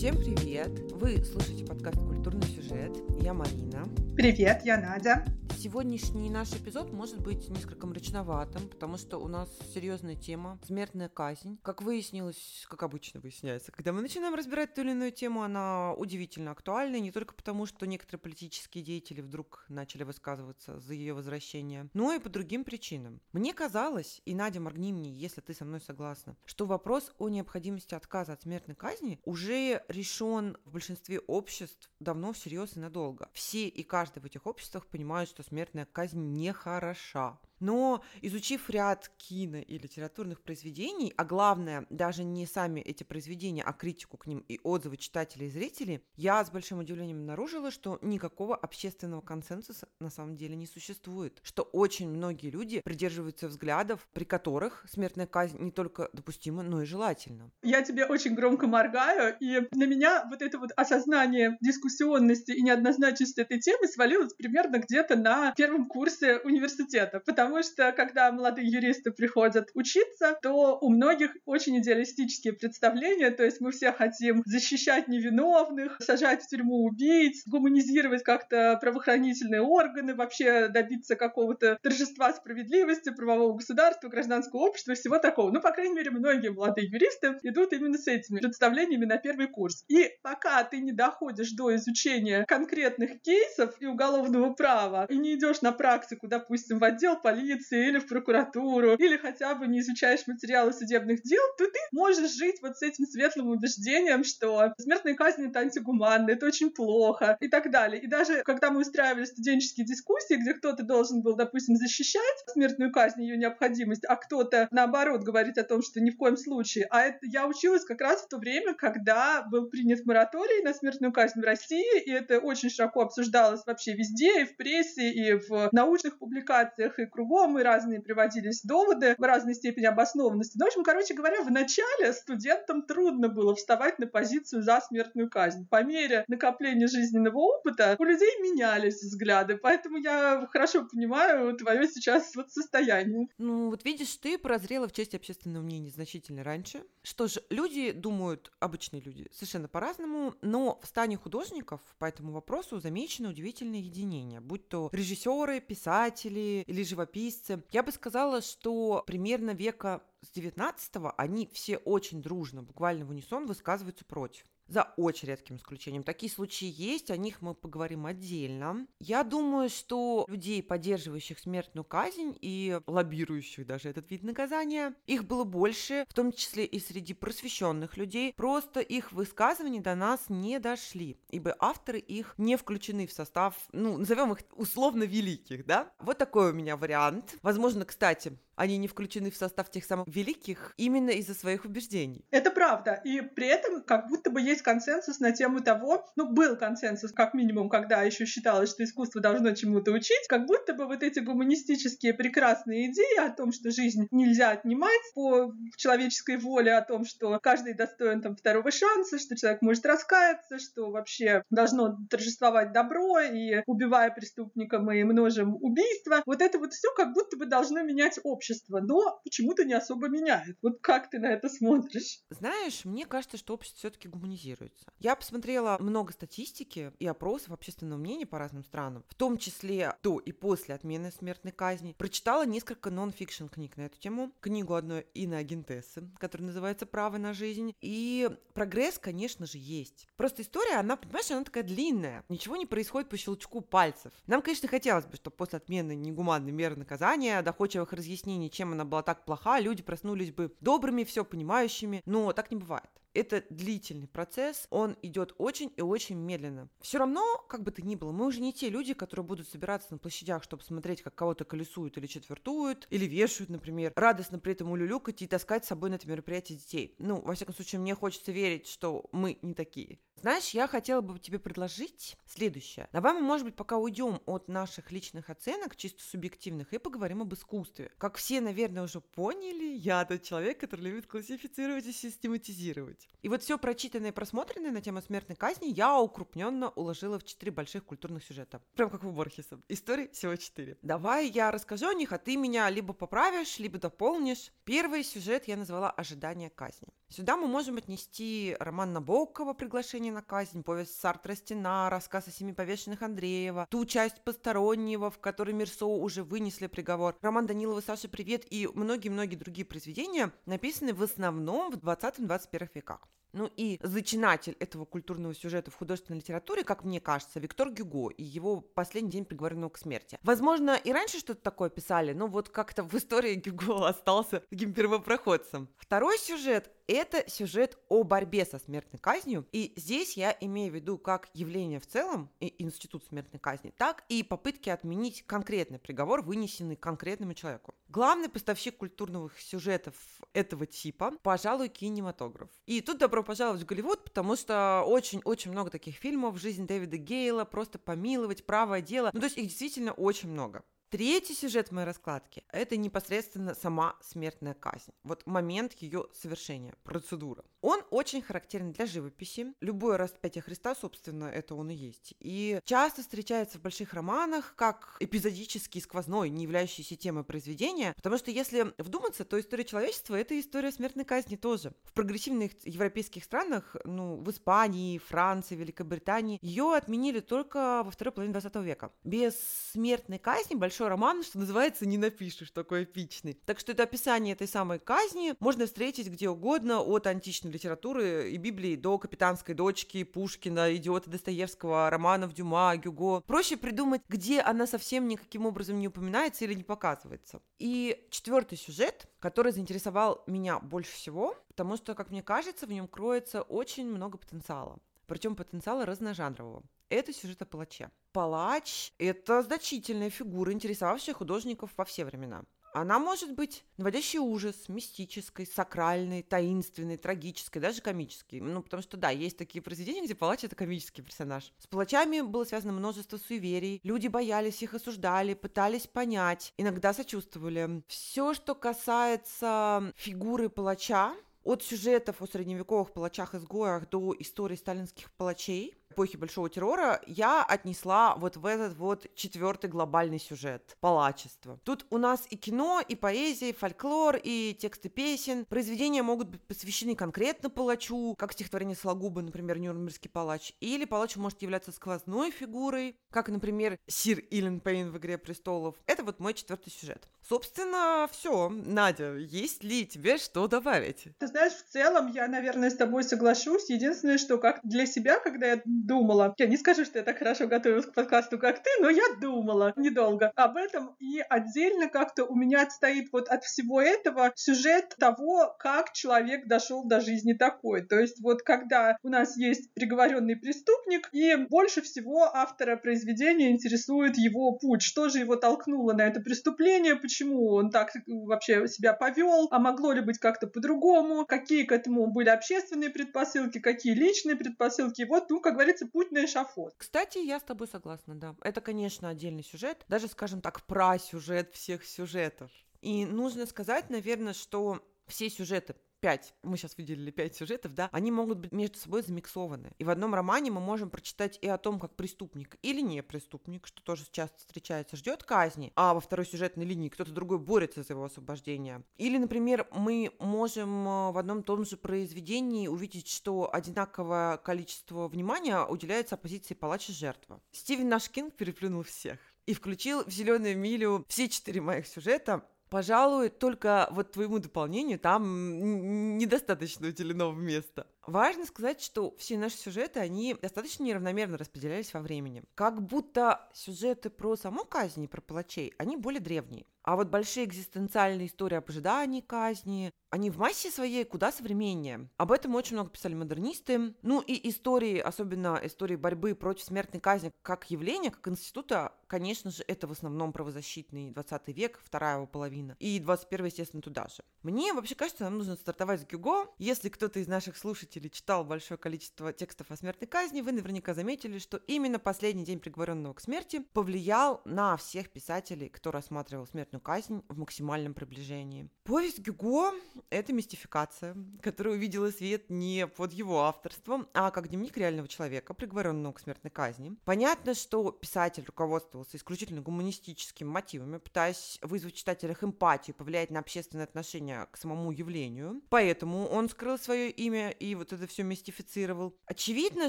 Всем привет! Вы слушаете подкаст «Культурный сюжет». Я Марина. Привет, я Надя. Сегодняшний наш эпизод может быть несколько мрачноватым, потому что у нас серьезная тема – смертная казнь. Как выяснилось, как обычно выясняется, когда мы начинаем разбирать ту или иную тему, она удивительно актуальна, не только потому, что некоторые политические деятели вдруг начали высказываться за ее возвращение, но и по другим причинам. Мне казалось, и Надя, моргни мне, если ты со мной согласна, что вопрос о необходимости отказа от смертной казни уже решен в большинстве обществ давно всерьез и надолго. Все и каждый в этих обществах понимают, что смертная казнь нехороша. Но изучив ряд кино и литературных произведений, а главное, даже не сами эти произведения, а критику к ним и отзывы читателей и зрителей, я с большим удивлением обнаружила, что никакого общественного консенсуса на самом деле не существует, что очень многие люди придерживаются взглядов, при которых смертная казнь не только допустима, но и желательна. Я тебе очень громко моргаю, и на меня вот это вот осознание дискуссионности и неоднозначности этой темы свалилось примерно где-то на первом курсе университета, потому потому что когда молодые юристы приходят учиться, то у многих очень идеалистические представления, то есть мы все хотим защищать невиновных, сажать в тюрьму убийц, гуманизировать как-то правоохранительные органы, вообще добиться какого-то торжества справедливости, правового государства, гражданского общества, всего такого. Ну, по крайней мере, многие молодые юристы идут именно с этими представлениями на первый курс. И пока ты не доходишь до изучения конкретных кейсов и уголовного права, и не идешь на практику, допустим, в отдел полиции, полиции или в прокуратуру, или хотя бы не изучаешь материалы судебных дел, то ты можешь жить вот с этим светлым убеждением, что смертная казнь — это антигуманно, это очень плохо и так далее. И даже когда мы устраивали студенческие дискуссии, где кто-то должен был, допустим, защищать смертную казнь, ее необходимость, а кто-то, наоборот, говорить о том, что ни в коем случае. А это я училась как раз в то время, когда был принят мораторий на смертную казнь в России, и это очень широко обсуждалось вообще везде, и в прессе, и в научных публикациях, и кругом кругом, и разные приводились доводы в разной степени обоснованности. Ну, в общем, короче говоря, в начале студентам трудно было вставать на позицию за смертную казнь. По мере накопления жизненного опыта у людей менялись взгляды, поэтому я хорошо понимаю твое сейчас вот состояние. Ну, вот видишь, ты прозрела в части общественного мнения значительно раньше. Что ж, люди думают, обычные люди, совершенно по-разному, но в стане художников по этому вопросу замечено удивительное единение, будь то режиссеры, писатели или живописцы, живописцы. Я бы сказала, что примерно века с 19 они все очень дружно, буквально в унисон высказываются против за очень редким исключением. Такие случаи есть, о них мы поговорим отдельно. Я думаю, что людей, поддерживающих смертную казнь и лоббирующих даже этот вид наказания, их было больше, в том числе и среди просвещенных людей. Просто их высказывания до нас не дошли, ибо авторы их не включены в состав, ну, назовем их условно великих, да? Вот такой у меня вариант. Возможно, кстати, они не включены в состав тех самых великих именно из-за своих убеждений. Это правда. И при этом как будто бы есть консенсус на тему того, ну, был консенсус, как минимум, когда еще считалось, что искусство должно чему-то учить, как будто бы вот эти гуманистические прекрасные идеи о том, что жизнь нельзя отнимать по человеческой воле, о том, что каждый достоин там второго шанса, что человек может раскаяться, что вообще должно торжествовать добро, и убивая преступника мы множим убийства. Вот это вот все как будто бы должно менять общество общество, но почему-то не особо меняет. Вот как ты на это смотришь? Знаешь, мне кажется, что общество все-таки гуманизируется. Я посмотрела много статистики и опросов общественного мнения по разным странам, в том числе до и после отмены смертной казни. Прочитала несколько нон-фикшн книг на эту тему. Книгу одной иноагентессы, которая называется «Право на жизнь». И прогресс, конечно же, есть. Просто история, она, понимаешь, она такая длинная. Ничего не происходит по щелчку пальцев. Нам, конечно, хотелось бы, чтобы после отмены негуманной меры наказания, доходчивых разъяснений объяснений, чем она была так плоха, люди проснулись бы добрыми, все понимающими, но так не бывает. Это длительный процесс, он идет очень и очень медленно. Все равно, как бы то ни было, мы уже не те люди, которые будут собираться на площадях, чтобы смотреть, как кого-то колесуют или четвертуют, или вешают, например, радостно при этом улюлюкать и таскать с собой на это мероприятие детей. Ну, во всяком случае, мне хочется верить, что мы не такие. Знаешь, я хотела бы тебе предложить следующее. Давай мы, может быть, пока уйдем от наших личных оценок, чисто субъективных, и поговорим об искусстве. Как все, наверное, уже поняли, я тот человек, который любит классифицировать и систематизировать. И вот все прочитанное и просмотренное на тему смертной казни я укрупненно уложила в четыре больших культурных сюжета. Прям как у Борхеса. Историй всего четыре. Давай я расскажу о них, а ты меня либо поправишь, либо дополнишь. Первый сюжет я назвала «Ожидание казни». Сюда мы можем отнести роман Набокова «Приглашение на казнь», повесть Сартра «Стена», рассказ о семи повешенных Андреева, ту часть постороннего, в которой Мирсо уже вынесли приговор, роман Данилова «Саша, привет» и многие-многие другие произведения, написаны в основном в 20-21 веках. Ну и зачинатель этого культурного сюжета в художественной литературе, как мне кажется, Виктор Гюго и его «Последний день приговоренного к смерти». Возможно, и раньше что-то такое писали, но вот как-то в истории Гюго остался таким первопроходцем. Второй сюжет это сюжет о борьбе со смертной казнью, и здесь я имею в виду как явление в целом, и институт смертной казни, так и попытки отменить конкретный приговор, вынесенный конкретному человеку. Главный поставщик культурных сюжетов этого типа, пожалуй, кинематограф. И тут добро пожаловать в Голливуд, потому что очень-очень много таких фильмов, «Жизнь Дэвида Гейла», «Просто помиловать», «Правое дело», ну то есть их действительно очень много. Третий сюжет моей раскладке – это непосредственно сама смертная казнь. Вот момент ее совершения, процедура. Он очень характерен для живописи. Любое распятие Христа, собственно, это он и есть. И часто встречается в больших романах как эпизодический, сквозной, не являющийся темой произведения, потому что если вдуматься, то история человечества – это история смертной казни тоже. В прогрессивных европейских странах, ну, в Испании, Франции, Великобритании, ее отменили только во второй половине 20 века. Без смертной казни большой большой роман, что называется, не напишешь, такой эпичный. Так что это описание этой самой казни можно встретить где угодно, от античной литературы и Библии до «Капитанской дочки», Пушкина, «Идиота» Достоевского, романов Дюма, Гюго. Проще придумать, где она совсем никаким образом не упоминается или не показывается. И четвертый сюжет, который заинтересовал меня больше всего, потому что, как мне кажется, в нем кроется очень много потенциала причем потенциала разножанрового. Это сюжет о палаче. Палач – это значительная фигура, интересовавшая художников во все времена. Она может быть наводящей ужас, мистической, сакральной, таинственной, трагической, даже комической. Ну, потому что, да, есть такие произведения, где палач — это комический персонаж. С палачами было связано множество суеверий. Люди боялись их, осуждали, пытались понять, иногда сочувствовали. Все, что касается фигуры палача, от сюжетов о средневековых палачах-изгоях до истории сталинских палачей, эпохи Большого террора я отнесла вот в этот вот четвертый глобальный сюжет – палачество. Тут у нас и кино, и поэзия, и фольклор, и тексты песен. Произведения могут быть посвящены конкретно палачу, как стихотворение Сологуба, например, «Нюрнбергский палач». Или палач может являться сквозной фигурой, как, например, Сир Илен Пейн в «Игре престолов». Это вот мой четвертый сюжет. Собственно, все. Надя, есть ли тебе что добавить? Ты знаешь, в целом я, наверное, с тобой соглашусь. Единственное, что как для себя, когда я думала. Я не скажу, что я так хорошо готовилась к подкасту, как ты, но я думала недолго об этом. И отдельно как-то у меня стоит вот от всего этого сюжет того, как человек дошел до жизни такой. То есть вот когда у нас есть приговоренный преступник, и больше всего автора произведения интересует его путь. Что же его толкнуло на это преступление, почему он так вообще себя повел, а могло ли быть как-то по-другому, какие к этому были общественные предпосылки, какие личные предпосылки. И вот, ну, как говорится, называется «Путь на эшафот». Кстати, я с тобой согласна, да. Это, конечно, отдельный сюжет, даже, скажем так, про сюжет всех сюжетов. И нужно сказать, наверное, что все сюжеты пять, мы сейчас выделили пять сюжетов, да, они могут быть между собой замиксованы. И в одном романе мы можем прочитать и о том, как преступник или не преступник, что тоже часто встречается, ждет казни, а во второй сюжетной линии кто-то другой борется за его освобождение. Или, например, мы можем э, в одном том же произведении увидеть, что одинаковое количество внимания уделяется оппозиции палач и жертва. Стивен Нашкин переплюнул всех и включил в «Зеленую милю» все четыре моих сюжета, Пожалуй, только вот твоему дополнению там недостаточно уделено места. Важно сказать, что все наши сюжеты, они достаточно неравномерно распределялись во времени. Как будто сюжеты про саму казнь, про палачей, они более древние. А вот большие экзистенциальные истории об ожидании казни, они в массе своей куда современнее. Об этом очень много писали модернисты. Ну и истории, особенно истории борьбы против смертной казни как явления, как института, конечно же, это в основном правозащитный 20 век, вторая его половина. И 21 естественно, туда же. Мне вообще кажется, нам нужно стартовать с Гюго. Если кто-то из наших слушателей слушателей читал большое количество текстов о смертной казни, вы наверняка заметили, что именно последний день приговоренного к смерти повлиял на всех писателей, кто рассматривал смертную казнь в максимальном приближении. Повесть Гюго — это мистификация, которая увидела свет не под его авторством, а как дневник реального человека, приговоренного к смертной казни. Понятно, что писатель руководствовался исключительно гуманистическими мотивами, пытаясь вызвать в читателях эмпатию, повлиять на общественное отношение к самому явлению. Поэтому он скрыл свое имя и вот это все мистифицировал. Очевидно,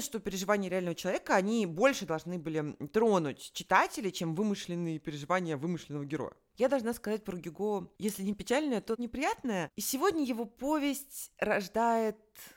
что переживания реального человека, они больше должны были тронуть читателей, чем вымышленные переживания вымышленного героя. Я должна сказать про Гюго, если не печальное, то неприятное. И сегодня его повесть рождает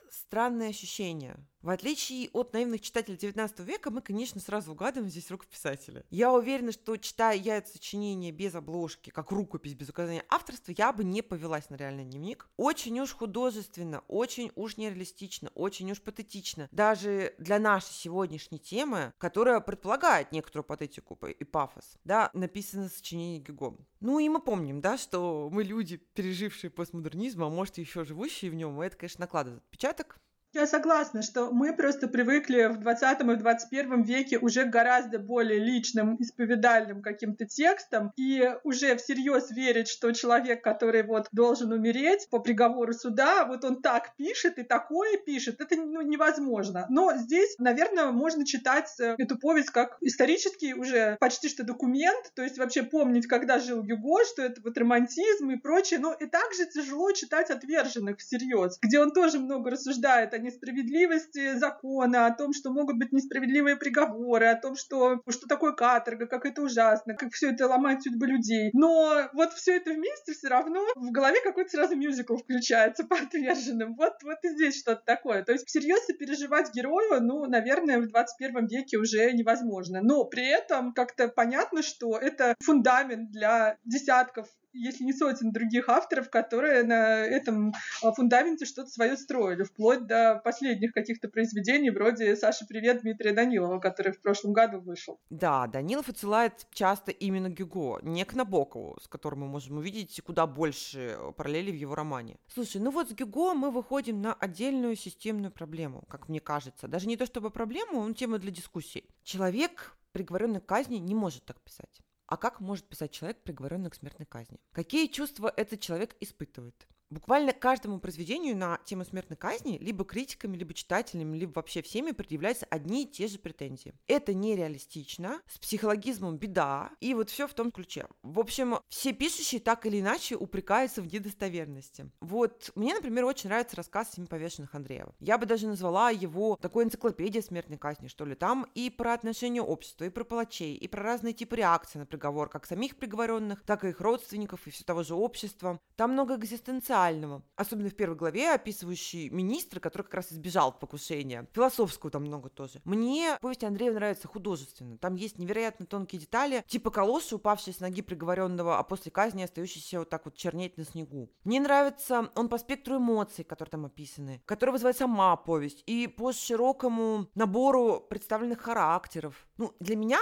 странные ощущения. В отличие от наивных читателей XIX века, мы, конечно, сразу угадываем здесь руку писателя. Я уверена, что, читая я это сочинение без обложки, как рукопись без указания авторства, я бы не повелась на реальный дневник. Очень уж художественно, очень уж нереалистично, очень уж патетично. Даже для нашей сегодняшней темы, которая предполагает некоторую патетику и пафос, да, написано сочинение Гюго. Ну и мы помним, да, что мы люди, пережившие постмодернизм, а может еще живущие в нем, и это, конечно, накладывает отпечаток я согласна, что мы просто привыкли в 20 и в 21 веке уже гораздо более личным, исповедальным каким-то текстам и уже всерьез верить, что человек, который вот должен умереть по приговору суда, вот он так пишет и такое пишет, это ну, невозможно. Но здесь, наверное, можно читать э, эту повесть как исторический уже почти что документ, то есть вообще помнить, когда жил Гюго, что это вот романтизм и прочее. Но и также тяжело читать «Отверженных» всерьез, где он тоже много рассуждает о несправедливости закона, о том, что могут быть несправедливые приговоры, о том, что, что такое каторга, как это ужасно, как все это ломает судьбы людей. Но вот все это вместе все равно в голове какой-то сразу мюзикл включается по отверженным. Вот, вот и здесь что-то такое. То есть всерьез переживать герою, ну, наверное, в 21 веке уже невозможно. Но при этом как-то понятно, что это фундамент для десятков если не сотен других авторов, которые на этом а, фундаменте что-то свое строили, вплоть до последних каких-то произведений, вроде «Саша, привет» Дмитрия Данилова, который в прошлом году вышел. Да, Данилов отсылает часто именно Гюго, не к Набокову, с которым мы можем увидеть куда больше параллелей в его романе. Слушай, ну вот с Гюго мы выходим на отдельную системную проблему, как мне кажется. Даже не то чтобы проблему, он тема для дискуссий. Человек, приговоренный к казни, не может так писать. А как может писать человек, приговоренный к смертной казни? Какие чувства этот человек испытывает? Буквально каждому произведению на тему смертной казни либо критиками, либо читателями, либо вообще всеми предъявляются одни и те же претензии. Это нереалистично, с психологизмом беда, и вот все в том ключе. В общем, все пишущие так или иначе упрекаются в недостоверности. Вот мне, например, очень нравится рассказ «Семи повешенных Андреева». Я бы даже назвала его такой энциклопедией смертной казни, что ли. Там и про отношения общества, и про палачей, и про разные типы реакций на приговор, как самих приговоренных, так и их родственников, и все того же общества. Там много экзистенциального социального. Особенно в первой главе, описывающей министра, который как раз избежал покушения. Философского там много тоже. Мне повесть Андреева нравится художественно. Там есть невероятно тонкие детали, типа калоши, упавшие с ноги приговоренного, а после казни остающийся вот так вот чернеть на снегу. Мне нравится он по спектру эмоций, которые там описаны, который вызывает сама повесть, и по широкому набору представленных характеров. Ну, для меня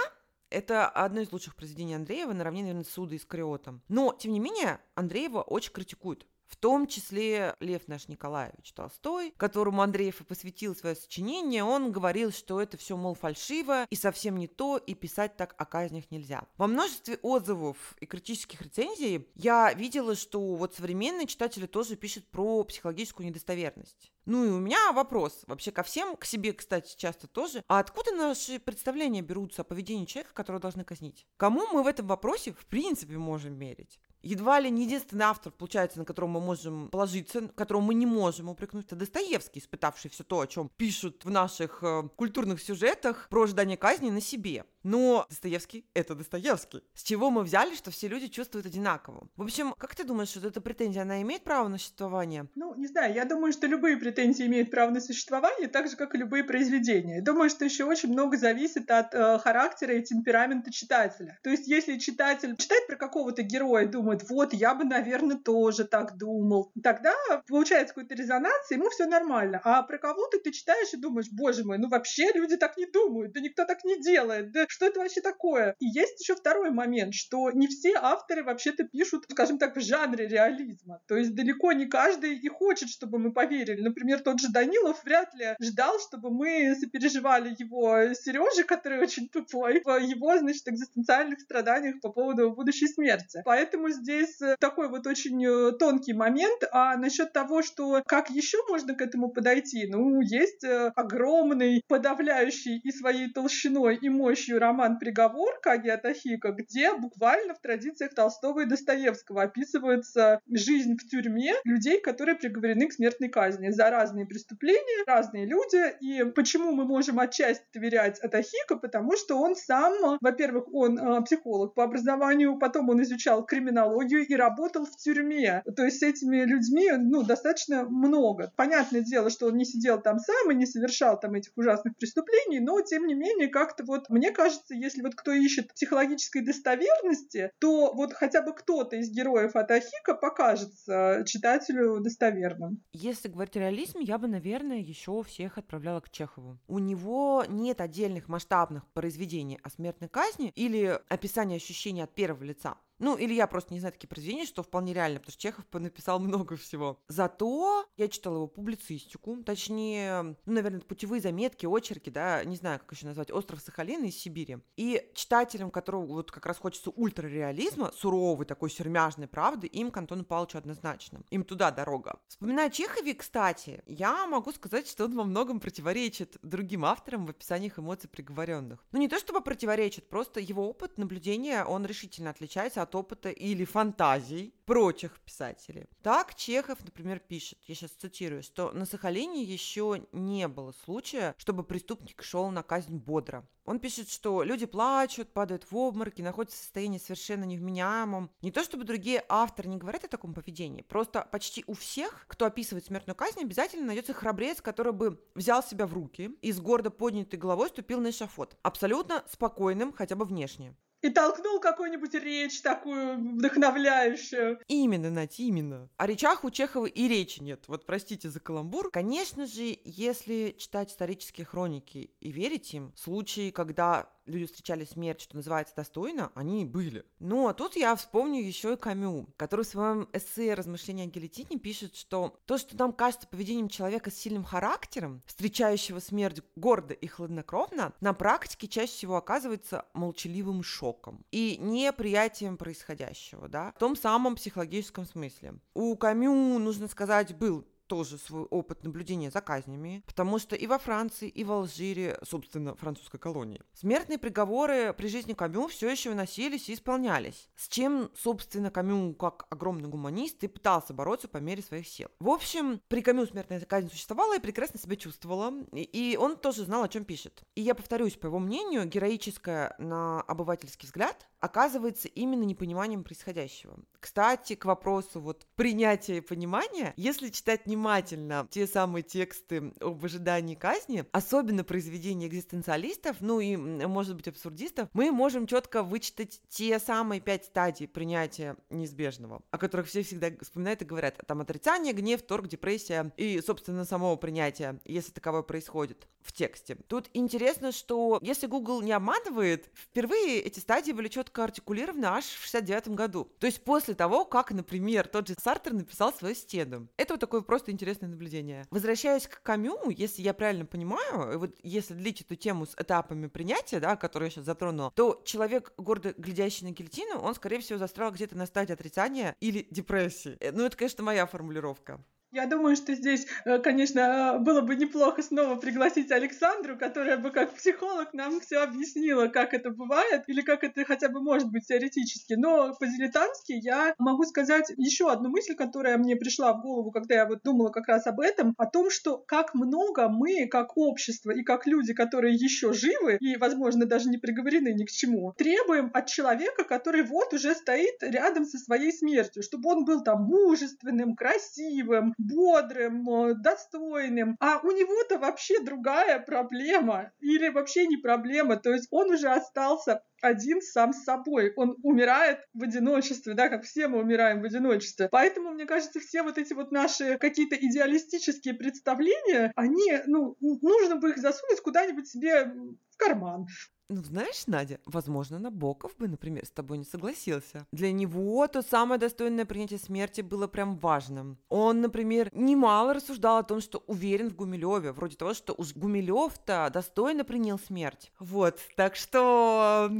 это одно из лучших произведений Андреева, наравне, наверное, с Судой и Скриотом. Но, тем не менее, Андреева очень критикуют в том числе Лев наш Николаевич Толстой, которому Андреев и посвятил свое сочинение, он говорил, что это все, мол, фальшиво и совсем не то, и писать так о казнях нельзя. Во множестве отзывов и критических рецензий я видела, что вот современные читатели тоже пишут про психологическую недостоверность. Ну и у меня вопрос вообще ко всем, к себе, кстати, часто тоже. А откуда наши представления берутся о поведении человека, которого должны казнить? Кому мы в этом вопросе в принципе можем мерить? Едва ли не единственный автор, получается, на которого мы можем положиться, которого мы не можем упрекнуть, это Достоевский, испытавший все то, о чем пишут в наших э, культурных сюжетах про ожидание казни на себе. Но Достоевский — это Достоевский. С чего мы взяли, что все люди чувствуют одинаково? В общем, как ты думаешь, что эта претензия, она имеет право на существование? Ну, не знаю, я думаю, что любые претензии имеют право на существование, так же, как и любые произведения. Думаю, что еще очень много зависит от э, характера и темперамента читателя. То есть, если читатель читает про какого-то героя, думает, вот, я бы, наверное, тоже так думал, тогда получается какой-то резонанс, и ему все нормально. А про кого-то ты читаешь и думаешь, боже мой, ну вообще люди так не думают, да никто так не делает, да Что это вообще такое? И есть еще второй момент, что не все авторы вообще-то пишут, скажем так, в жанре реализма. То есть далеко не каждый и хочет, чтобы мы поверили. Например, тот же Данилов вряд ли ждал, чтобы мы сопереживали его Сереже, который очень тупой, в его, значит, экзистенциальных страданиях по поводу будущей смерти. Поэтому здесь э, такой вот очень э, тонкий момент. А насчет того, что как еще можно к этому подойти, ну, есть э, огромный, подавляющий и своей толщиной, и мощью роман «Приговор» Каги Атахика, где буквально в традициях Толстого и Достоевского описывается жизнь в тюрьме людей, которые приговорены к смертной казни за разные преступления, разные люди. И почему мы можем отчасти доверять Атахика? Потому что он сам, во-первых, он э, психолог по образованию, потом он изучал криминологию и работал в тюрьме. То есть с этими людьми ну, достаточно много. Понятное дело, что он не сидел там сам и не совершал там этих ужасных преступлений, но тем не менее как-то вот мне кажется, если вот кто ищет психологической достоверности, то вот хотя бы кто-то из героев Атахика покажется читателю достоверным. Если говорить о реализме, я бы, наверное, еще всех отправляла к Чехову. У него нет отдельных масштабных произведений о смертной казни или описания ощущений от первого лица. Ну, или я просто не знаю такие произведения, что вполне реально, потому что Чехов написал много всего. Зато я читала его публицистику, точнее, ну, наверное, путевые заметки, очерки, да, не знаю, как еще назвать, «Остров Сахалина» из Сибири. И читателям, которого вот как раз хочется ультрареализма, суровой такой сермяжной правды, им к Антону Павловичу однозначно. Им туда дорога. Вспоминая Чехове, кстати, я могу сказать, что он во многом противоречит другим авторам в описаниях эмоций приговоренных. Ну, не то чтобы противоречит, просто его опыт наблюдения, он решительно отличается от опыта или фантазий прочих писателей. Так Чехов, например, пишет, я сейчас цитирую, что на Сахалине еще не было случая, чтобы преступник шел на казнь бодро. Он пишет, что люди плачут, падают в обмороки, находятся в состоянии совершенно невменяемом. Не то чтобы другие авторы не говорят о таком поведении, просто почти у всех, кто описывает смертную казнь, обязательно найдется храбрец, который бы взял себя в руки и с гордо поднятой головой ступил на эшафот. Абсолютно спокойным, хотя бы внешне и толкнул какую-нибудь речь такую вдохновляющую. Именно, Надь, именно. О речах у Чехова и речи нет. Вот простите за каламбур. Конечно же, если читать исторические хроники и верить им, случаи, когда люди встречали смерть, что называется, достойно, они были. Ну, а тут я вспомню еще и Камю, который в своем эссе «Размышления о гильотине» пишет, что то, что нам кажется поведением человека с сильным характером, встречающего смерть гордо и хладнокровно, на практике чаще всего оказывается молчаливым шоком и неприятием происходящего, да, в том самом психологическом смысле. У Камю, нужно сказать, был тоже свой опыт наблюдения за казнями, потому что и во Франции, и в Алжире, собственно, французской колонии, смертные приговоры при жизни Камю все еще выносились и исполнялись, с чем, собственно, Камю, как огромный гуманист, и пытался бороться по мере своих сил. В общем, при Камю смертная казнь существовала и прекрасно себя чувствовала, и он тоже знал, о чем пишет. И я повторюсь, по его мнению, героическое на обывательский взгляд оказывается именно непониманием происходящего. Кстати, к вопросу вот принятия и понимания, если читать внимательно те самые тексты об ожидании казни, особенно произведения экзистенциалистов, ну и, может быть, абсурдистов, мы можем четко вычитать те самые пять стадий принятия неизбежного, о которых все всегда вспоминают и говорят. Там отрицание, гнев, торг, депрессия и, собственно, самого принятия, если таковое происходит в тексте. Тут интересно, что если Google не обманывает, впервые эти стадии были четко артикулированы аж в 69 году. То есть после того, как, например, тот же Сартер написал свою стену. Это вот такое просто интересное наблюдение. Возвращаясь к Камю, если я правильно понимаю, вот если длить эту тему с этапами принятия, да, которую я сейчас затронула, то человек, гордо глядящий на гильотину, он, скорее всего, застрял где-то на стадии отрицания или депрессии. Э, ну, это, конечно, моя формулировка. Я думаю, что здесь, э, конечно, было бы неплохо снова пригласить Александру, которая бы как психолог нам все объяснила, как это бывает, или как это хотя бы может быть теоретически. Но по-дилетантски я могу сказать еще одну мысль, которая мне пришла в голову, когда я вот думала как раз об этом, о том, что как много мы, как общество и как люди, которые еще живы и, возможно, даже не приговорены ни к чему, требуем от человека, который вот уже стоит рядом со своей смертью, чтобы он был там мужественным, красивым, бодрым, э, достойным. А у него-то вообще другая проблема. Или вообще не проблема. То есть он уже остался один сам с собой. Он умирает в одиночестве, да, как все мы умираем в одиночестве. Поэтому, мне кажется, все вот эти вот наши какие-то идеалистические представления, они, ну, нужно бы их засунуть куда-нибудь себе в карман. Ну, знаешь, Надя, возможно, Набоков бы, например, с тобой не согласился. Для него то самое достойное принятие смерти было прям важным. Он, например, немало рассуждал о том, что уверен в Гумилеве, вроде того, что уж Гумилев-то достойно принял смерть. Вот, так что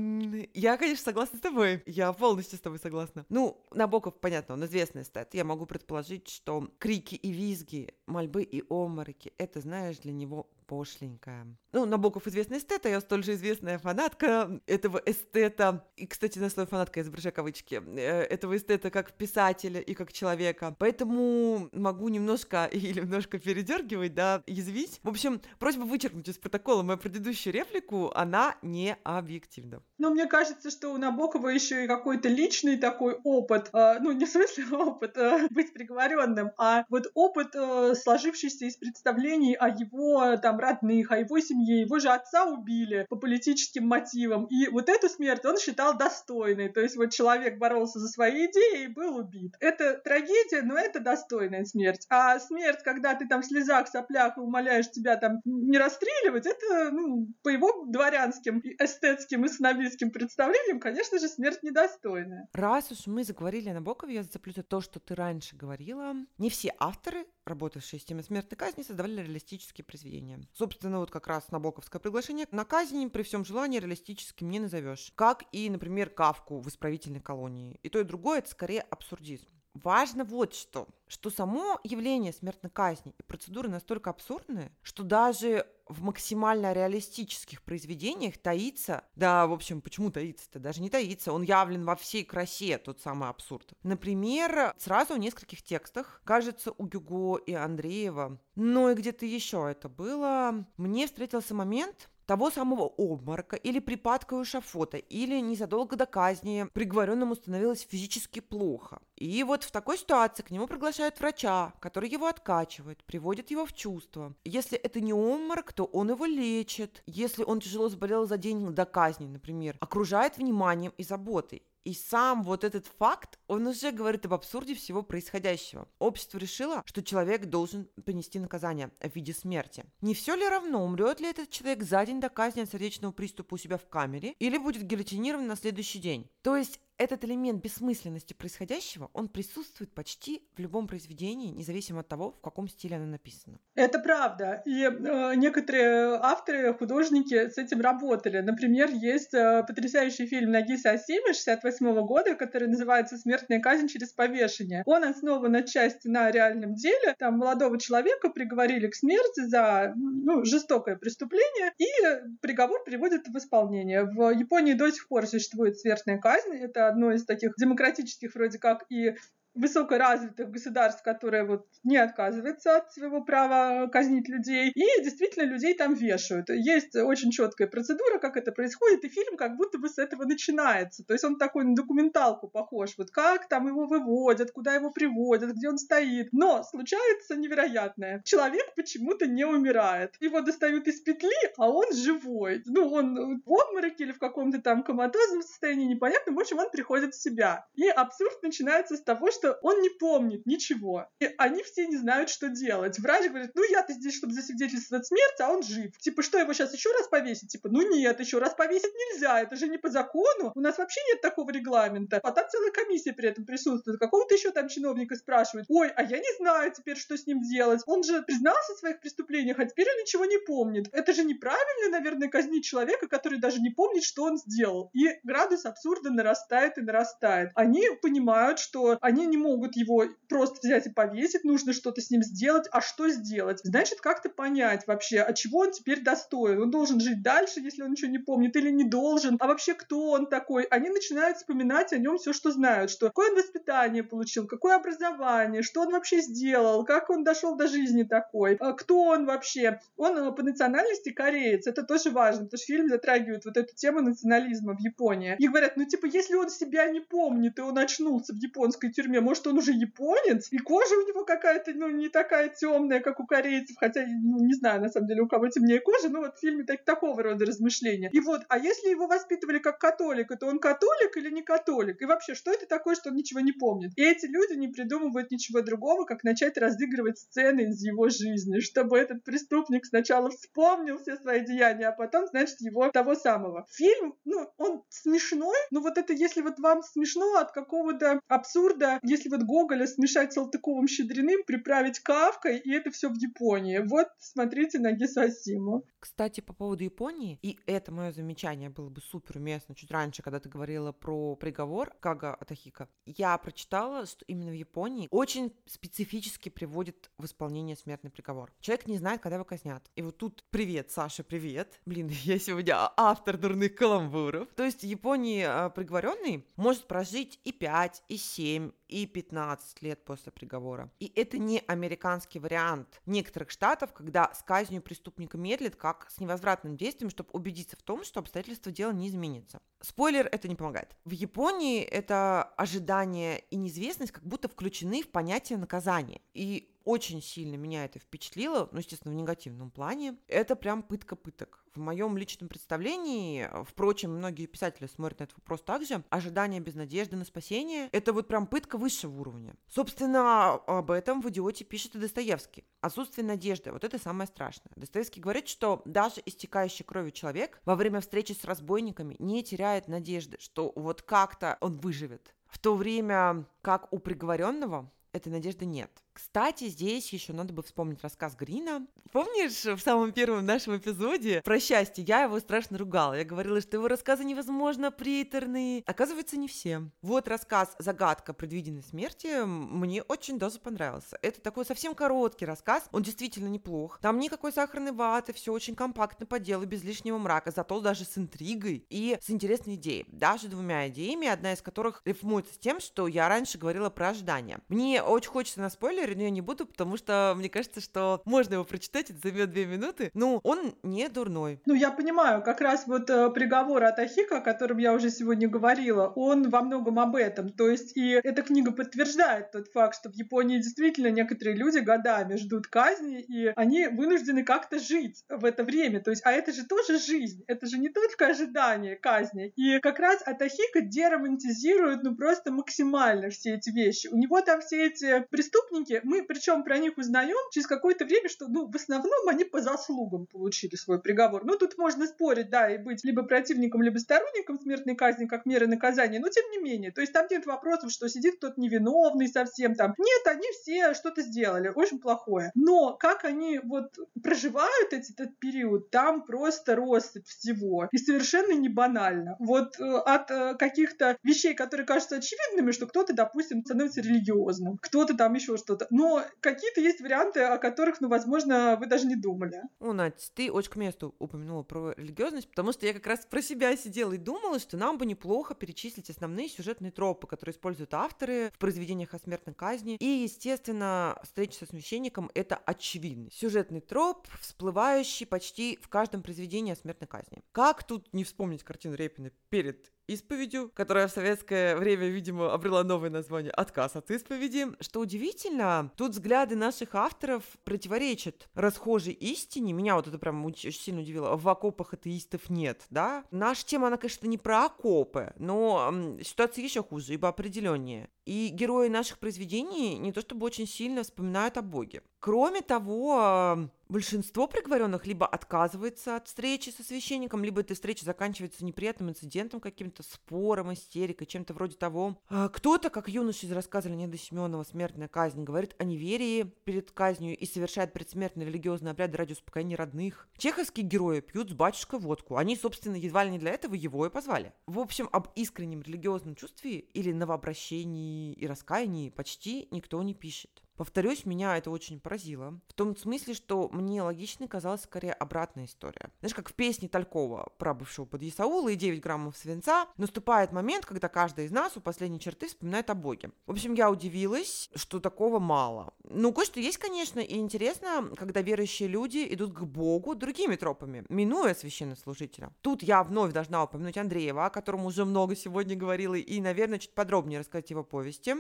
я, конечно, согласна с тобой. Я полностью с тобой согласна. Ну, Набоков, понятно, он известный эстет. Я могу предположить, что крики и визги, мольбы и омороки, это, знаешь, для него пошленькая. Ну, Набоков известный эстет, а я столь же известная фанатка этого эстета. И, кстати, на слово фанатка я изображаю кавычки. Э, этого эстета как писателя и как человека. Поэтому могу немножко или немножко передергивать, да, язвить. В общем, просьба вычеркнуть из протокола мою предыдущую реплику, она не объективна. Ну, мне кажется, что у Набокова еще и какой-то личный такой опыт, э, ну, не в смысле опыт э, быть приговоренным, а вот опыт, э, сложившийся из представлений о его там родных, о его семье. Его же отца убили по политическим мотивам. И вот эту смерть он считал достойной. То есть вот человек боролся за свои идеи и был убит. Это трагедия, но это достойная смерть. А смерть, когда ты там в слезах, соплях и умоляешь тебя там не расстреливать, это, ну, по его дворянским, эстетским и снобистским представлениям, конечно же, смерть недостойная. Раз уж мы заговорили о Набокове, я зацеплю то, что ты раньше говорила. Не все авторы, работавшие с темой смертной казни, создавали реалистические произведения. Собственно, вот как раз Набоковское приглашение на казнь при всем желании реалистическим не назовешь. Как и, например, Кавку в исправительной колонии. И то, и другое это скорее абсурдизм. Важно вот что, что само явление смертной казни и процедуры настолько абсурдные, что даже в максимально реалистических произведениях таится, да, в общем, почему таится-то? Даже не таится, он явлен во всей красе, тот самый абсурд. Например, сразу в нескольких текстах, кажется, у Гюго и Андреева, но и где-то еще это было, мне встретился момент, того самого обморока или припадка у шафота, или незадолго до казни приговоренному становилось физически плохо. И вот в такой ситуации к нему приглашают врача, который его откачивает, приводит его в чувство. Если это не обморок, то он его лечит. Если он тяжело заболел за день до казни, например, окружает вниманием и заботой. И сам вот этот факт, он уже говорит об абсурде всего происходящего. Общество решило, что человек должен понести наказание в виде смерти. Не все ли равно, умрет ли этот человек за день до казни от сердечного приступа у себя в камере, или будет гильотинирован на следующий день. То есть этот элемент бессмысленности происходящего, он присутствует почти в любом произведении, независимо от того, в каком стиле оно написано. Это правда. И э, некоторые авторы, художники с этим работали. Например, есть э, потрясающий фильм Нагиса Асими 68 года, который называется «Смертная казнь через повешение». Он основан отчасти на реальном деле. Там молодого человека приговорили к смерти за ну, жестокое преступление, и приговор приводит в исполнение. В Японии до сих пор существует смертная казнь. Это одно из таких демократических вроде как и высокоразвитых государств, которое вот не отказывается от своего права казнить людей, и действительно людей там вешают. Есть очень четкая процедура, как это происходит, и фильм как будто бы с этого начинается. То есть он такой на документалку похож, вот как там его выводят, куда его приводят, где он стоит. Но случается невероятное. Человек почему-то не умирает. Его достают из петли, а он живой. Ну, он в обмороке или в каком-то там коматозном состоянии, непонятно. В общем, он приходит в себя. И абсурд начинается с того, что что он не помнит ничего. И они все не знают, что делать. Врач говорит, ну я-то здесь, чтобы засвидетельствовать смерть, а он жив. Типа, что его сейчас еще раз повесить? Типа, ну нет, еще раз повесить нельзя, это же не по закону. У нас вообще нет такого регламента. А там целая комиссия при этом присутствует. Какого-то еще там чиновника спрашивают, ой, а я не знаю теперь, что с ним делать. Он же признался в своих преступлениях, а теперь он ничего не помнит. Это же неправильно, наверное, казнить человека, который даже не помнит, что он сделал. И градус абсурда нарастает и нарастает. Они понимают, что они не могут его просто взять и повесить, нужно что-то с ним сделать. А что сделать? Значит, как-то понять вообще, от чего он теперь достоин. Он должен жить дальше, если он ничего не помнит, или не должен. А вообще, кто он такой? Они начинают вспоминать о нем все, что знают. Что какое он воспитание получил, какое образование, что он вообще сделал, как он дошел до жизни такой, а кто он вообще. Он э, по национальности кореец. Это тоже важно, потому что фильм затрагивает вот эту тему национализма в Японии. И говорят, ну типа, если он себя не помнит, и он очнулся в японской тюрьме, может, он уже японец, и кожа у него какая-то, ну, не такая темная, как у корейцев, хотя, ну, не знаю, на самом деле, у кого темнее кожа, ну, вот в фильме так, такого рода размышления. И вот, а если его воспитывали как католика, то он католик или не католик? И вообще, что это такое, что он ничего не помнит? И эти люди не придумывают ничего другого, как начать разыгрывать сцены из его жизни, чтобы этот преступник сначала вспомнил все свои деяния, а потом, значит, его того самого. Фильм, ну, он смешной, но вот это если вот вам смешно от какого-то абсурда, если вот Гоголя смешать с Салтыковым-Щедриным, приправить Кавкой, и это все в Японии. Вот смотрите на Гесасиму. Кстати, по поводу Японии, и это мое замечание было бы супер уместно чуть раньше, когда ты говорила про приговор Кага Атахика. Я прочитала, что именно в Японии очень специфически приводит в исполнение смертный приговор. Человек не знает, когда его казнят. И вот тут привет, Саша, привет. Блин, я сегодня автор дурных каламбуров. То есть в Японии а, приговоренный может прожить и 5, и 7, и 15 лет после приговора. И это не американский вариант некоторых штатов, когда с казнью преступника медлит как с невозвратным действием, чтобы убедиться в том, что обстоятельства дела не изменятся. Спойлер, это не помогает. В Японии это ожидание и неизвестность как будто включены в понятие наказания. И очень сильно меня это впечатлило, ну, естественно, в негативном плане. Это прям пытка пыток. В моем личном представлении, впрочем, многие писатели смотрят на этот вопрос также, ожидание без надежды на спасение – это вот прям пытка высшего уровня. Собственно, об этом в «Идиоте» пишет и Достоевский. Отсутствие надежды – вот это самое страшное. Достоевский говорит, что даже истекающий кровью человек во время встречи с разбойниками не теряет надежды, что вот как-то он выживет. В то время как у приговоренного этой надежды нет. Кстати, здесь еще надо бы вспомнить рассказ Грина. Помнишь, в самом первом нашем эпизоде про счастье я его страшно ругала. Я говорила, что его рассказы невозможно приторные. Оказывается, не все. Вот рассказ «Загадка предвиденной смерти» мне очень даже понравился. Это такой совсем короткий рассказ, он действительно неплох. Там никакой сахарной ваты, все очень компактно по делу, без лишнего мрака, зато даже с интригой и с интересной идеей. Даже двумя идеями, одна из которых рифмуется с тем, что я раньше говорила про ожидания. Мне очень хочется на спойлер я не буду, потому что мне кажется, что можно его прочитать, это займет две минуты. Ну, он не дурной. Ну, я понимаю, как раз вот э, приговор от Ахика, о котором я уже сегодня говорила, он во многом об этом. То есть и эта книга подтверждает тот факт, что в Японии действительно некоторые люди годами ждут казни, и они вынуждены как-то жить в это время. То есть, а это же тоже жизнь, это же не только ожидание казни. И как раз Атахика деромантизирует, ну, просто максимально все эти вещи. У него там все эти преступники, книги, мы причем про них узнаем через какое-то время, что, ну, в основном они по заслугам получили свой приговор. Ну, тут можно спорить, да, и быть либо противником, либо сторонником смертной казни как меры наказания, но тем не менее. То есть там нет вопросов, что сидит кто-то невиновный совсем там. Нет, они все что-то сделали, очень плохое. Но как они вот проживают эти, этот период, там просто россыпь всего. И совершенно не банально. Вот э, от э, каких-то вещей, которые кажутся очевидными, что кто-то, допустим, становится религиозным, кто-то там еще что-то Но какие-то есть варианты, о которых, ну, возможно, вы даже не думали. Ну, Надь, ты очень к месту упомянула про религиозность, потому что я как раз про себя сидела и думала, что нам бы неплохо перечислить основные сюжетные тропы, которые используют авторы в произведениях о смертной казни. И, естественно, встреча со священником — это очевидный сюжетный троп, всплывающий почти в каждом произведении о смертной казни. Как тут не вспомнить картину Репина перед исповедью, которая в советское время, видимо, обрела новое название «Отказ от исповеди». Что удивительно, тут взгляды наших авторов противоречат расхожей истине. Меня вот это прям очень сильно удивило. В окопах атеистов нет, да? Наша тема, она, конечно, не про окопы, но ситуация еще хуже, ибо определеннее. И герои наших произведений не то чтобы очень сильно вспоминают о Боге. Кроме того, большинство приговоренных либо отказывается от встречи со священником, либо эта встреча заканчивается неприятным инцидентом, каким-то спором, истерикой, чем-то вроде того. А кто-то, как юноша из рассказа Леонида Семенова «Смертная казнь», говорит о неверии перед казнью и совершает предсмертный религиозный обряд ради успокоения родных. Чеховские герои пьют с батюшкой водку. Они, собственно, едва ли не для этого его и позвали. В общем, об искреннем религиозном чувстве или новообращении и раскаянии почти никто не пишет. Повторюсь, меня это очень поразило. В том смысле, что мне логичной казалась скорее обратная история. Знаешь, как в песне Талькова про бывшего под Исаула и 9 граммов свинца, наступает момент, когда каждый из нас у последней черты вспоминает о Боге. В общем, я удивилась, что такого мало. Ну, кое-что есть, конечно, и интересно, когда верующие люди идут к Богу другими тропами, минуя священнослужителя. Тут я вновь должна упомянуть Андреева, о котором уже много сегодня говорила, и, наверное, чуть подробнее рассказать его повести.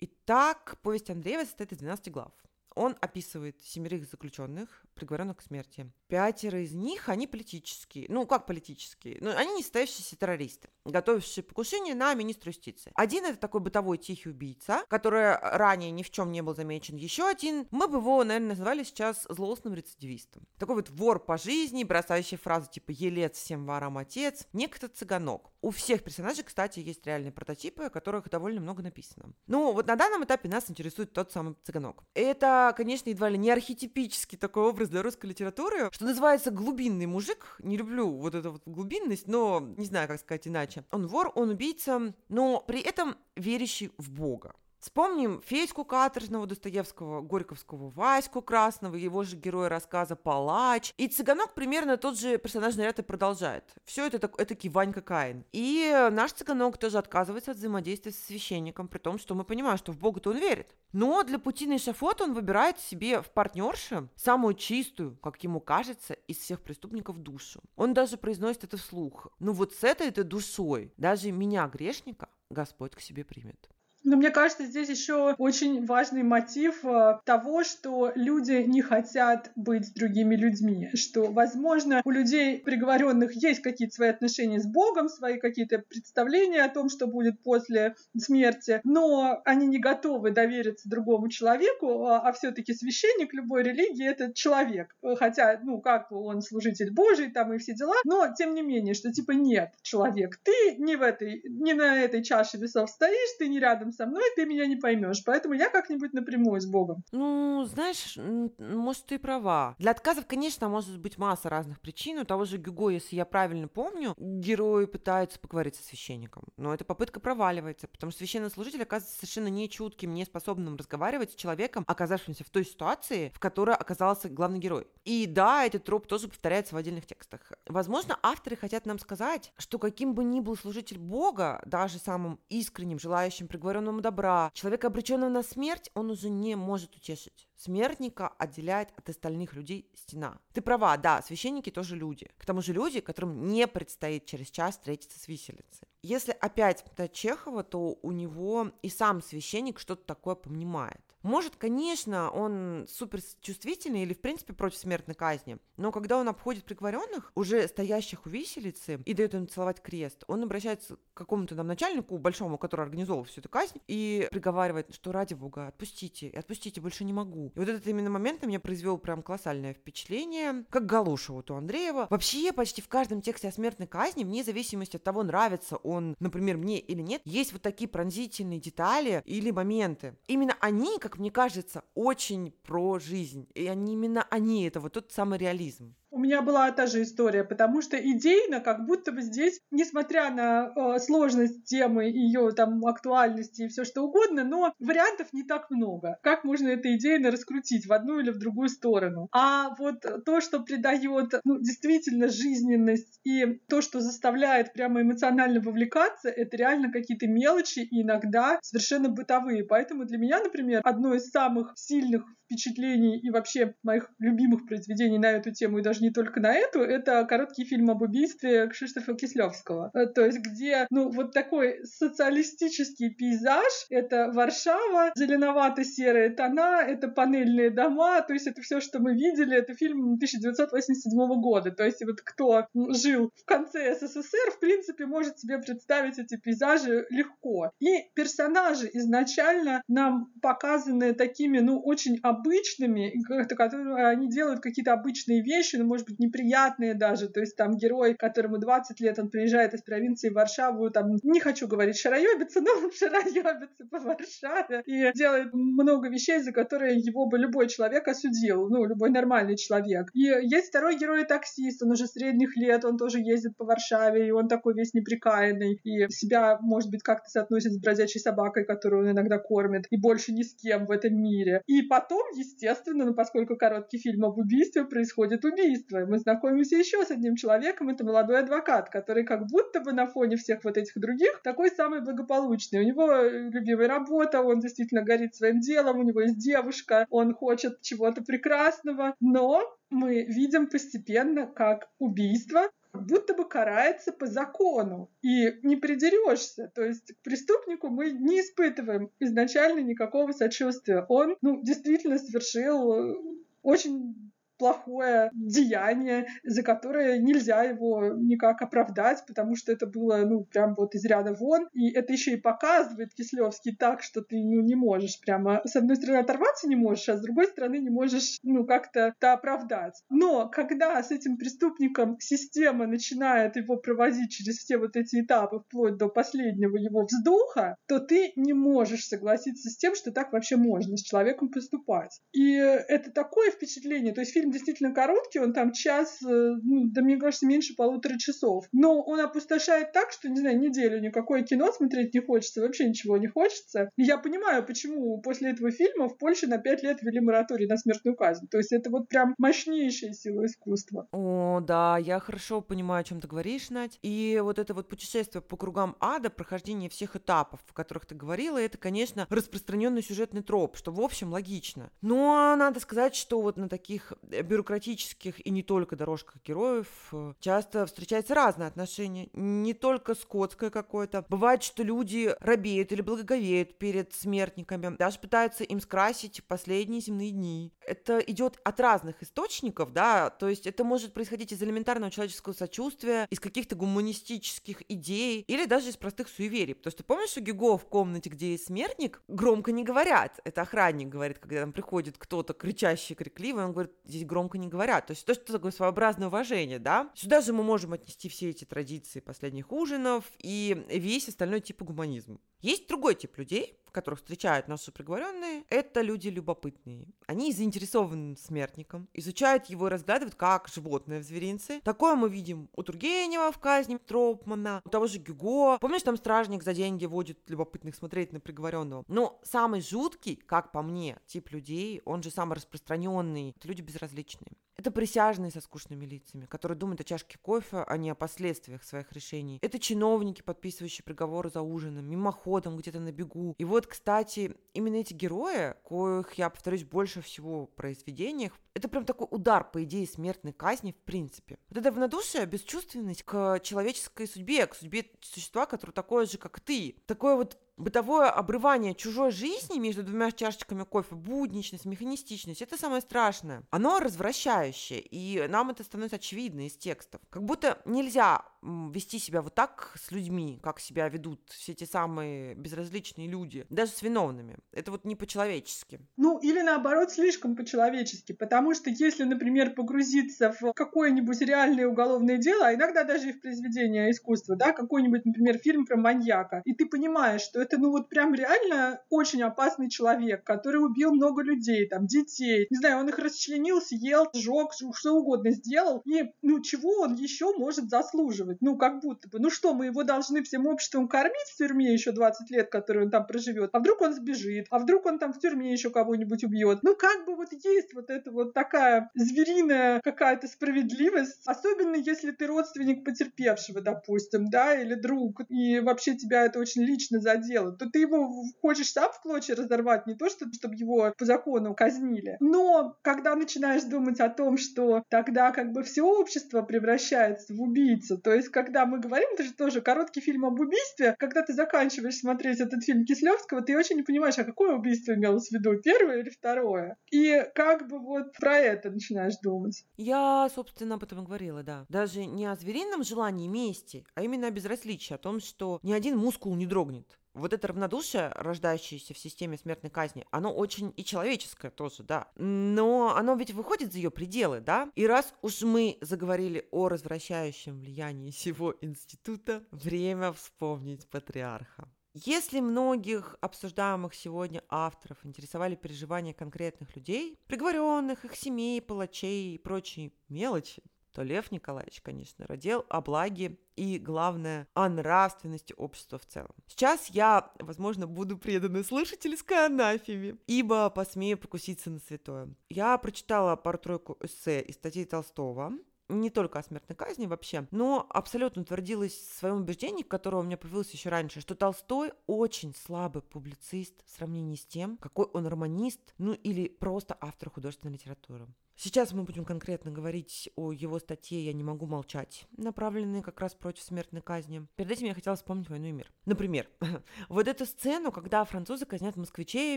Итак, повесть Андреева состоит из 12 глав. Он описывает семерых заключенных, приговоренных к смерти. Пятеро из них, они политические. Ну, как политические? Ну, они не состоявшиеся террористы, готовившие покушение на министра юстиции. Один это такой бытовой тихий убийца, который ранее ни в чем не был замечен. Еще один, мы бы его, наверное, назвали сейчас злостным рецидивистом. Такой вот вор по жизни, бросающий фразы типа «елец всем ворам отец», некто цыганок. У всех персонажей, кстати, есть реальные прототипы, о которых довольно много написано. Ну, вот на данном этапе нас интересует тот самый цыганок. Это, конечно, едва ли не архетипический такой образ для русской литературы, что называется глубинный мужик. Не люблю вот эту вот глубинность, но не знаю, как сказать иначе. Он вор, он убийца, но при этом верящий в Бога. Вспомним Федьку Каторжного, Достоевского, Горьковского, Ваську Красного, его же героя рассказа «Палач». И Цыганок примерно тот же персонажный ряд и продолжает. Все это так, этакий Ванька Каин. И наш Цыганок тоже отказывается от взаимодействия с священником, при том, что мы понимаем, что в Бога-то он верит. Но для пути на эшафот он выбирает себе в партнерше самую чистую, как ему кажется, из всех преступников душу. Он даже произносит это вслух. Ну вот с этой-то душой даже меня, грешника, Господь к себе примет. Но мне кажется, здесь еще очень важный мотив э, того, что люди не хотят быть с другими людьми, что, возможно, у людей приговоренных есть какие-то свои отношения с Богом, свои какие-то представления о том, что будет после смерти, но они не готовы довериться другому человеку, а, а все-таки священник любой религии это человек, хотя, ну, как он служитель Божий, там и все дела, но тем не менее, что типа нет, человек, ты не в этой, не на этой чаше весов стоишь, ты не рядом со мной, ты меня не поймешь. Поэтому я как-нибудь напрямую с Богом. Ну, знаешь, может, ты права. Для отказов, конечно, может быть масса разных причин. У того же Гюго, если я правильно помню, герои пытаются поговорить со священником. Но эта попытка проваливается, потому что священнослужитель оказывается совершенно не чутким, не способным разговаривать с человеком, оказавшимся в той ситуации, в которой оказался главный герой. И да, этот троп тоже повторяется в отдельных текстах. Возможно, авторы хотят нам сказать, что каким бы ни был служитель Бога, даже самым искренним, желающим приговоренному лишенному добра, человека, обреченного на смерть, он уже не может утешить. Смертника отделяет от остальных людей стена. Ты права, да, священники тоже люди. К тому же люди, которым не предстоит через час встретиться с виселицей. Если опять до Чехова, то у него и сам священник что-то такое понимает. Может, конечно, он супер чувствительный или, в принципе, против смертной казни, но когда он обходит приговоренных, уже стоящих у виселицы, и дает им целовать крест, он обращается к какому-то там начальнику большому, который организовал всю эту казнь, и приговаривает, что ради бога, отпустите, отпустите, больше не могу. И вот этот именно момент на меня произвел прям колоссальное впечатление, как Галуша вот у Андреева. Вообще, почти в каждом тексте о смертной казни, вне зависимости от того, нравится он, например, мне или нет, есть вот такие пронзительные детали или моменты. Именно они, как мне кажется, очень про жизнь. И они, именно они, это вот тот самый реализм. У меня была та же история, потому что идейно, как будто бы здесь, несмотря на э, сложность темы, ее там актуальности и все что угодно, но вариантов не так много. Как можно это идейно раскрутить в одну или в другую сторону? А вот то, что придает ну, действительно жизненность и то, что заставляет прямо эмоционально вовлекаться, это реально какие-то мелочи и иногда совершенно бытовые. Поэтому для меня, например, одно из самых сильных впечатлений и вообще моих любимых произведений на эту тему, и даже не только на эту, это короткий фильм об убийстве Кшиштофа Кислевского. Э, то есть где, ну, вот такой социалистический пейзаж, это Варшава, зеленовато-серые тона, это панельные дома, то есть это все, что мы видели, это фильм 1987 года. То есть вот кто жил в конце СССР, в принципе, может себе представить эти пейзажи легко. И персонажи изначально нам показаны такими, ну, очень обычными, которые они делают какие-то обычные вещи, ну, может быть, неприятные даже. То есть там герой, которому 20 лет, он приезжает из провинции в Варшаву, там, не хочу говорить шароебится, но шароебится по Варшаве и делает много вещей, за которые его бы любой человек осудил, ну, любой нормальный человек. И есть второй герой таксист, он уже средних лет, он тоже ездит по Варшаве, и он такой весь неприкаянный, и себя, может быть, как-то соотносит с бродячей собакой, которую он иногда кормит, и больше ни с кем в этом мире. И потом, естественно, ну, поскольку короткий фильм об убийстве, происходит убийство. И мы знакомимся еще с одним человеком, это молодой адвокат, который как будто бы на фоне всех вот этих других такой самый благополучный. У него любимая работа, он действительно горит своим делом, у него есть девушка, он хочет чего-то прекрасного, но мы видим постепенно, как убийство будто бы карается по закону, и не придерешься. То есть к преступнику мы не испытываем изначально никакого сочувствия. Он, ну, действительно совершил э, очень плохое деяние, за которое нельзя его никак оправдать, потому что это было, ну, прям вот из ряда вон. И это еще и показывает Кислевский так, что ты, ну, не можешь прямо, с одной стороны, оторваться не можешь, а с другой стороны, не можешь, ну, как-то это оправдать. Но когда с этим преступником система начинает его проводить через все вот эти этапы, вплоть до последнего его вздоха, то ты не можешь согласиться с тем, что так вообще можно с человеком поступать. И это такое впечатление, то есть фильм действительно короткий, он там час, э, ну, да мне кажется, меньше полутора часов. Но он опустошает так, что, не знаю, неделю никакое кино смотреть не хочется, вообще ничего не хочется. И я понимаю, почему после этого фильма в Польше на пять лет ввели мораторий на смертную казнь. То есть это вот прям мощнейшая сила искусства. О, да, я хорошо понимаю, о чем ты говоришь, Надь. И вот это вот путешествие по кругам ада, прохождение всех этапов, о которых ты говорила, это, конечно, распространенный сюжетный троп, что, в общем, логично. Но надо сказать, что вот на таких бюрократических и не только дорожках героев э, часто встречается разное отношение, не только скотское какое-то. Бывает, что люди робеют или благоговеют перед смертниками, даже пытаются им скрасить последние земные дни. Это идет от разных источников, да, то есть это может происходить из элементарного человеческого сочувствия, из каких-то гуманистических идей или даже из простых суеверий. Потому что помнишь, у Гюго в комнате, где есть смертник, громко не говорят. Это охранник говорит, когда там приходит кто-то кричащий, крикливый, он говорит, здесь громко не говорят. То есть то, что такое своеобразное уважение, да. Сюда же мы можем отнести все эти традиции последних ужинов и весь остальной тип гуманизма. Есть другой тип людей, которых встречают наши приговоренные, это люди любопытные. Они заинтересованы смертником, изучают его и разглядывают как животное в зверинце. Такое мы видим у Тургенева в казни Тропмана, у того же Гюго. Помнишь, там стражник за деньги водит любопытных смотреть на приговоренного? Но самый жуткий, как по мне, тип людей, он же самый распространенный, это люди безразличные. Это присяжные со скучными лицами, которые думают о чашке кофе, а не о последствиях своих решений. Это чиновники, подписывающие приговоры за ужином, мимоходом, где-то на бегу. И вот, кстати, именно эти герои, коих я повторюсь больше всего в произведениях, это прям такой удар по идее смертной казни в принципе. Вот это равнодушие, бесчувственность к человеческой судьбе, к судьбе существа, которое такое же, как ты. Такое вот бытовое обрывание чужой жизни между двумя чашечками кофе, будничность, механистичность, это самое страшное. Оно развращающее, и нам это становится очевидно из текстов. Как будто нельзя вести себя вот так с людьми, как себя ведут все эти самые безразличные люди, даже с виновными. Это вот не по-человечески. Ну, или наоборот, слишком по-человечески, потому что если, например, погрузиться в какое-нибудь реальное уголовное дело, а иногда даже и в произведение искусства, да, какой-нибудь, например, фильм про маньяка, и ты понимаешь, что это, ну, вот прям реально очень опасный человек, который убил много людей, там, детей, не знаю, он их расчленил, съел, сжег, что угодно сделал, и, ну, чего он еще может заслуживать? Ну, как будто бы, ну что, мы его должны всем обществом кормить в тюрьме еще 20 лет, которые он там проживет, а вдруг он сбежит, а вдруг он там в тюрьме еще кого-нибудь убьет? Ну, как бы вот есть вот это вот такая звериная какая-то справедливость, особенно если ты родственник потерпевшего, допустим, да, или друг, и вообще тебя это очень лично задело, то ты его хочешь сам в клочья разорвать, не то, что, чтобы его по закону казнили. Но когда начинаешь думать о том, что тогда как бы все общество превращается в убийцу, то есть когда мы говорим, это же тоже короткий фильм об убийстве, когда ты заканчиваешь смотреть этот фильм Кислевского, ты очень не понимаешь, а какое убийство имелось в виду, первое или второе. И как бы вот про это начинаешь думать. Я, собственно, об этом и говорила, да. Даже не о зверином желании мести, а именно о безразличии, о том, что ни один мускул не дрогнет вот это равнодушие, рождающееся в системе смертной казни, оно очень и человеческое тоже, да. Но оно ведь выходит за ее пределы, да. И раз уж мы заговорили о развращающем влиянии всего института, время вспомнить патриарха. Если многих обсуждаемых сегодня авторов интересовали переживания конкретных людей, приговоренных, их семей, палачей и прочие мелочи, то Лев Николаевич, конечно, родил о благе и, главное, о нравственности общества в целом. Сейчас я, возможно, буду предана слышательской анафеме, ибо посмею покуситься на святое. Я прочитала пару-тройку эссе из статей Толстого, не только о смертной казни вообще, но абсолютно утвердилась в своем убеждении, которое у меня появилось еще раньше, что Толстой очень слабый публицист в сравнении с тем, какой он романист, ну или просто автор художественной литературы. Сейчас мы будем конкретно говорить о его статье «Я не могу молчать», направленной как раз против смертной казни. Перед этим я хотела вспомнить «Войну и мир». Например, вот эту сцену, когда французы казнят москвичей,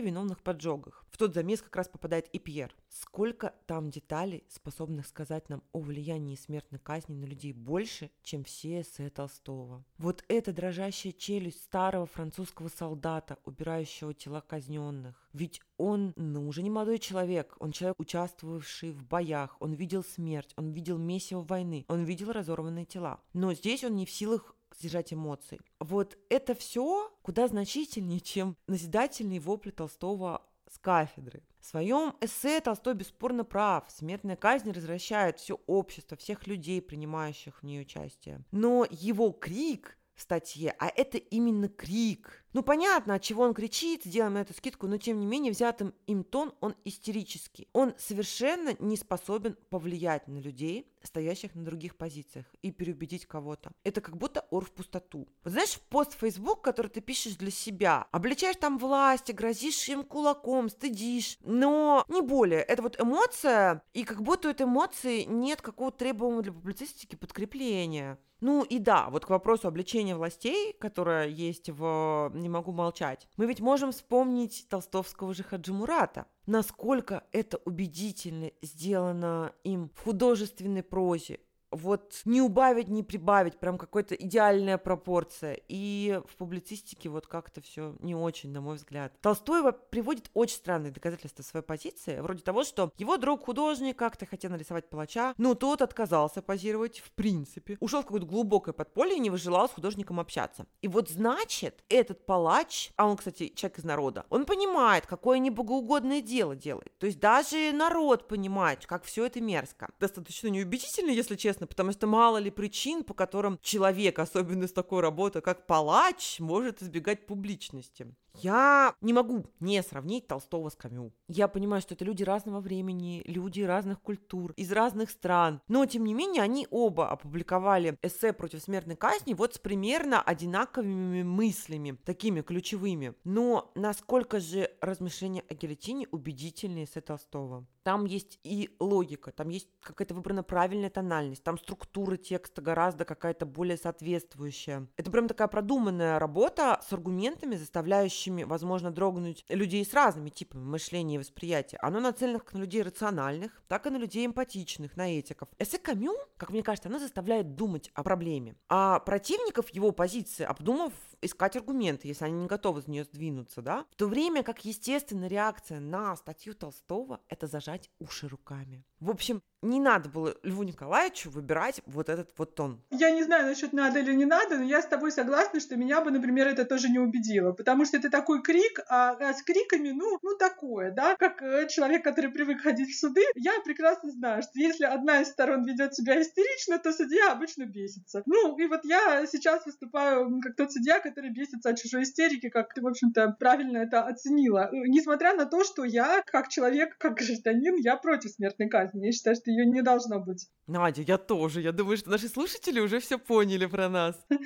виновных в поджогах. В тот замес как раз попадает и Пьер. Сколько там деталей, способных сказать нам о влиянии смертной казни на людей больше, чем все эссе Толстого. Вот эта дрожащая челюсть старого французского солдата, убирающего тела казненных. Ведь он, ну, уже не молодой человек, он человек, участвовавший в боях, он видел смерть, он видел месиво войны, он видел разорванные тела. Но здесь он не в силах сдержать эмоций. Вот это все куда значительнее, чем назидательные вопли Толстого с кафедры. В своем эссе Толстой бесспорно прав. Смертная казнь развращает все общество, всех людей, принимающих в ней участие. Но его крик в статье, а это именно крик. Ну, понятно, от чего он кричит, сделаем эту скидку, но тем не менее взятым им тон, он истерический. Он совершенно не способен повлиять на людей, стоящих на других позициях, и переубедить кого-то. Это как будто ор в пустоту. Вот знаешь, пост в Facebook, который ты пишешь для себя, обличаешь там власти, грозишь им кулаком, стыдишь, но не более. Это вот эмоция, и как будто у этой эмоции нет какого-то требуемого для публицистики подкрепления. Ну и да, вот к вопросу обличения властей, которое есть в «Не могу молчать», мы ведь можем вспомнить толстовского же Хаджи Мурата. Насколько это убедительно сделано им в художественной прозе, вот не убавить, не прибавить, прям какая-то идеальная пропорция. И в публицистике вот как-то все не очень, на мой взгляд. Толстой приводит очень странные доказательства своей позиции, вроде того, что его друг художник как-то хотел нарисовать палача, но тот отказался позировать в принципе, ушел в какое-то глубокое подполье и не выжелал с художником общаться. И вот значит, этот палач, а он, кстати, человек из народа, он понимает, какое небогоугодное дело делает. То есть даже народ понимает, как все это мерзко. Достаточно неубедительно, если честно, интересно, потому что мало ли причин, по которым человек, особенно с такой работой, как палач, может избегать публичности. Я не могу не сравнить Толстого с Камю. Я понимаю, что это люди разного времени, люди разных культур, из разных стран. Но, тем не менее, они оба опубликовали эссе против смертной казни вот с примерно одинаковыми мыслями, такими ключевыми. Но насколько же размышления о гильотине убедительнее эссе Толстого? Там есть и логика, там есть какая-то выбрана правильная тональность, там структура текста гораздо какая-то более соответствующая. Это прям такая продуманная работа с аргументами, заставляющими заставляющими, возможно, дрогнуть людей с разными типами мышления и восприятия. Оно нацелено как на людей рациональных, так и на людей эмпатичных, на этиков. Эссе Камю, как мне кажется, оно заставляет думать о проблеме. А противников его позиции, обдумав, искать аргументы, если они не готовы за нее сдвинуться, да? В то время как естественная реакция на статью Толстого – это зажать уши руками. В общем, не надо было Льву Николаевичу выбирать вот этот вот тон. Я не знаю насчет надо или не надо, но я с тобой согласна, что меня бы, например, это тоже не убедило, потому что это такой крик, а, а с криками, ну, ну такое, да, как э, человек, который привык ходить в суды, я прекрасно знаю, что если одна из сторон ведет себя истерично, то судья обычно бесится. Ну, и вот я сейчас выступаю как тот судья, который бесится от чужой истерики, как ты, в общем-то, правильно это оценила. Несмотря на то, что я, как человек, как гражданин, я против смертной казни. Я считаю, что ее не должно быть. Надя, я тоже. Я думаю, что наши слушатели уже все поняли про нас.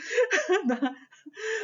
Да.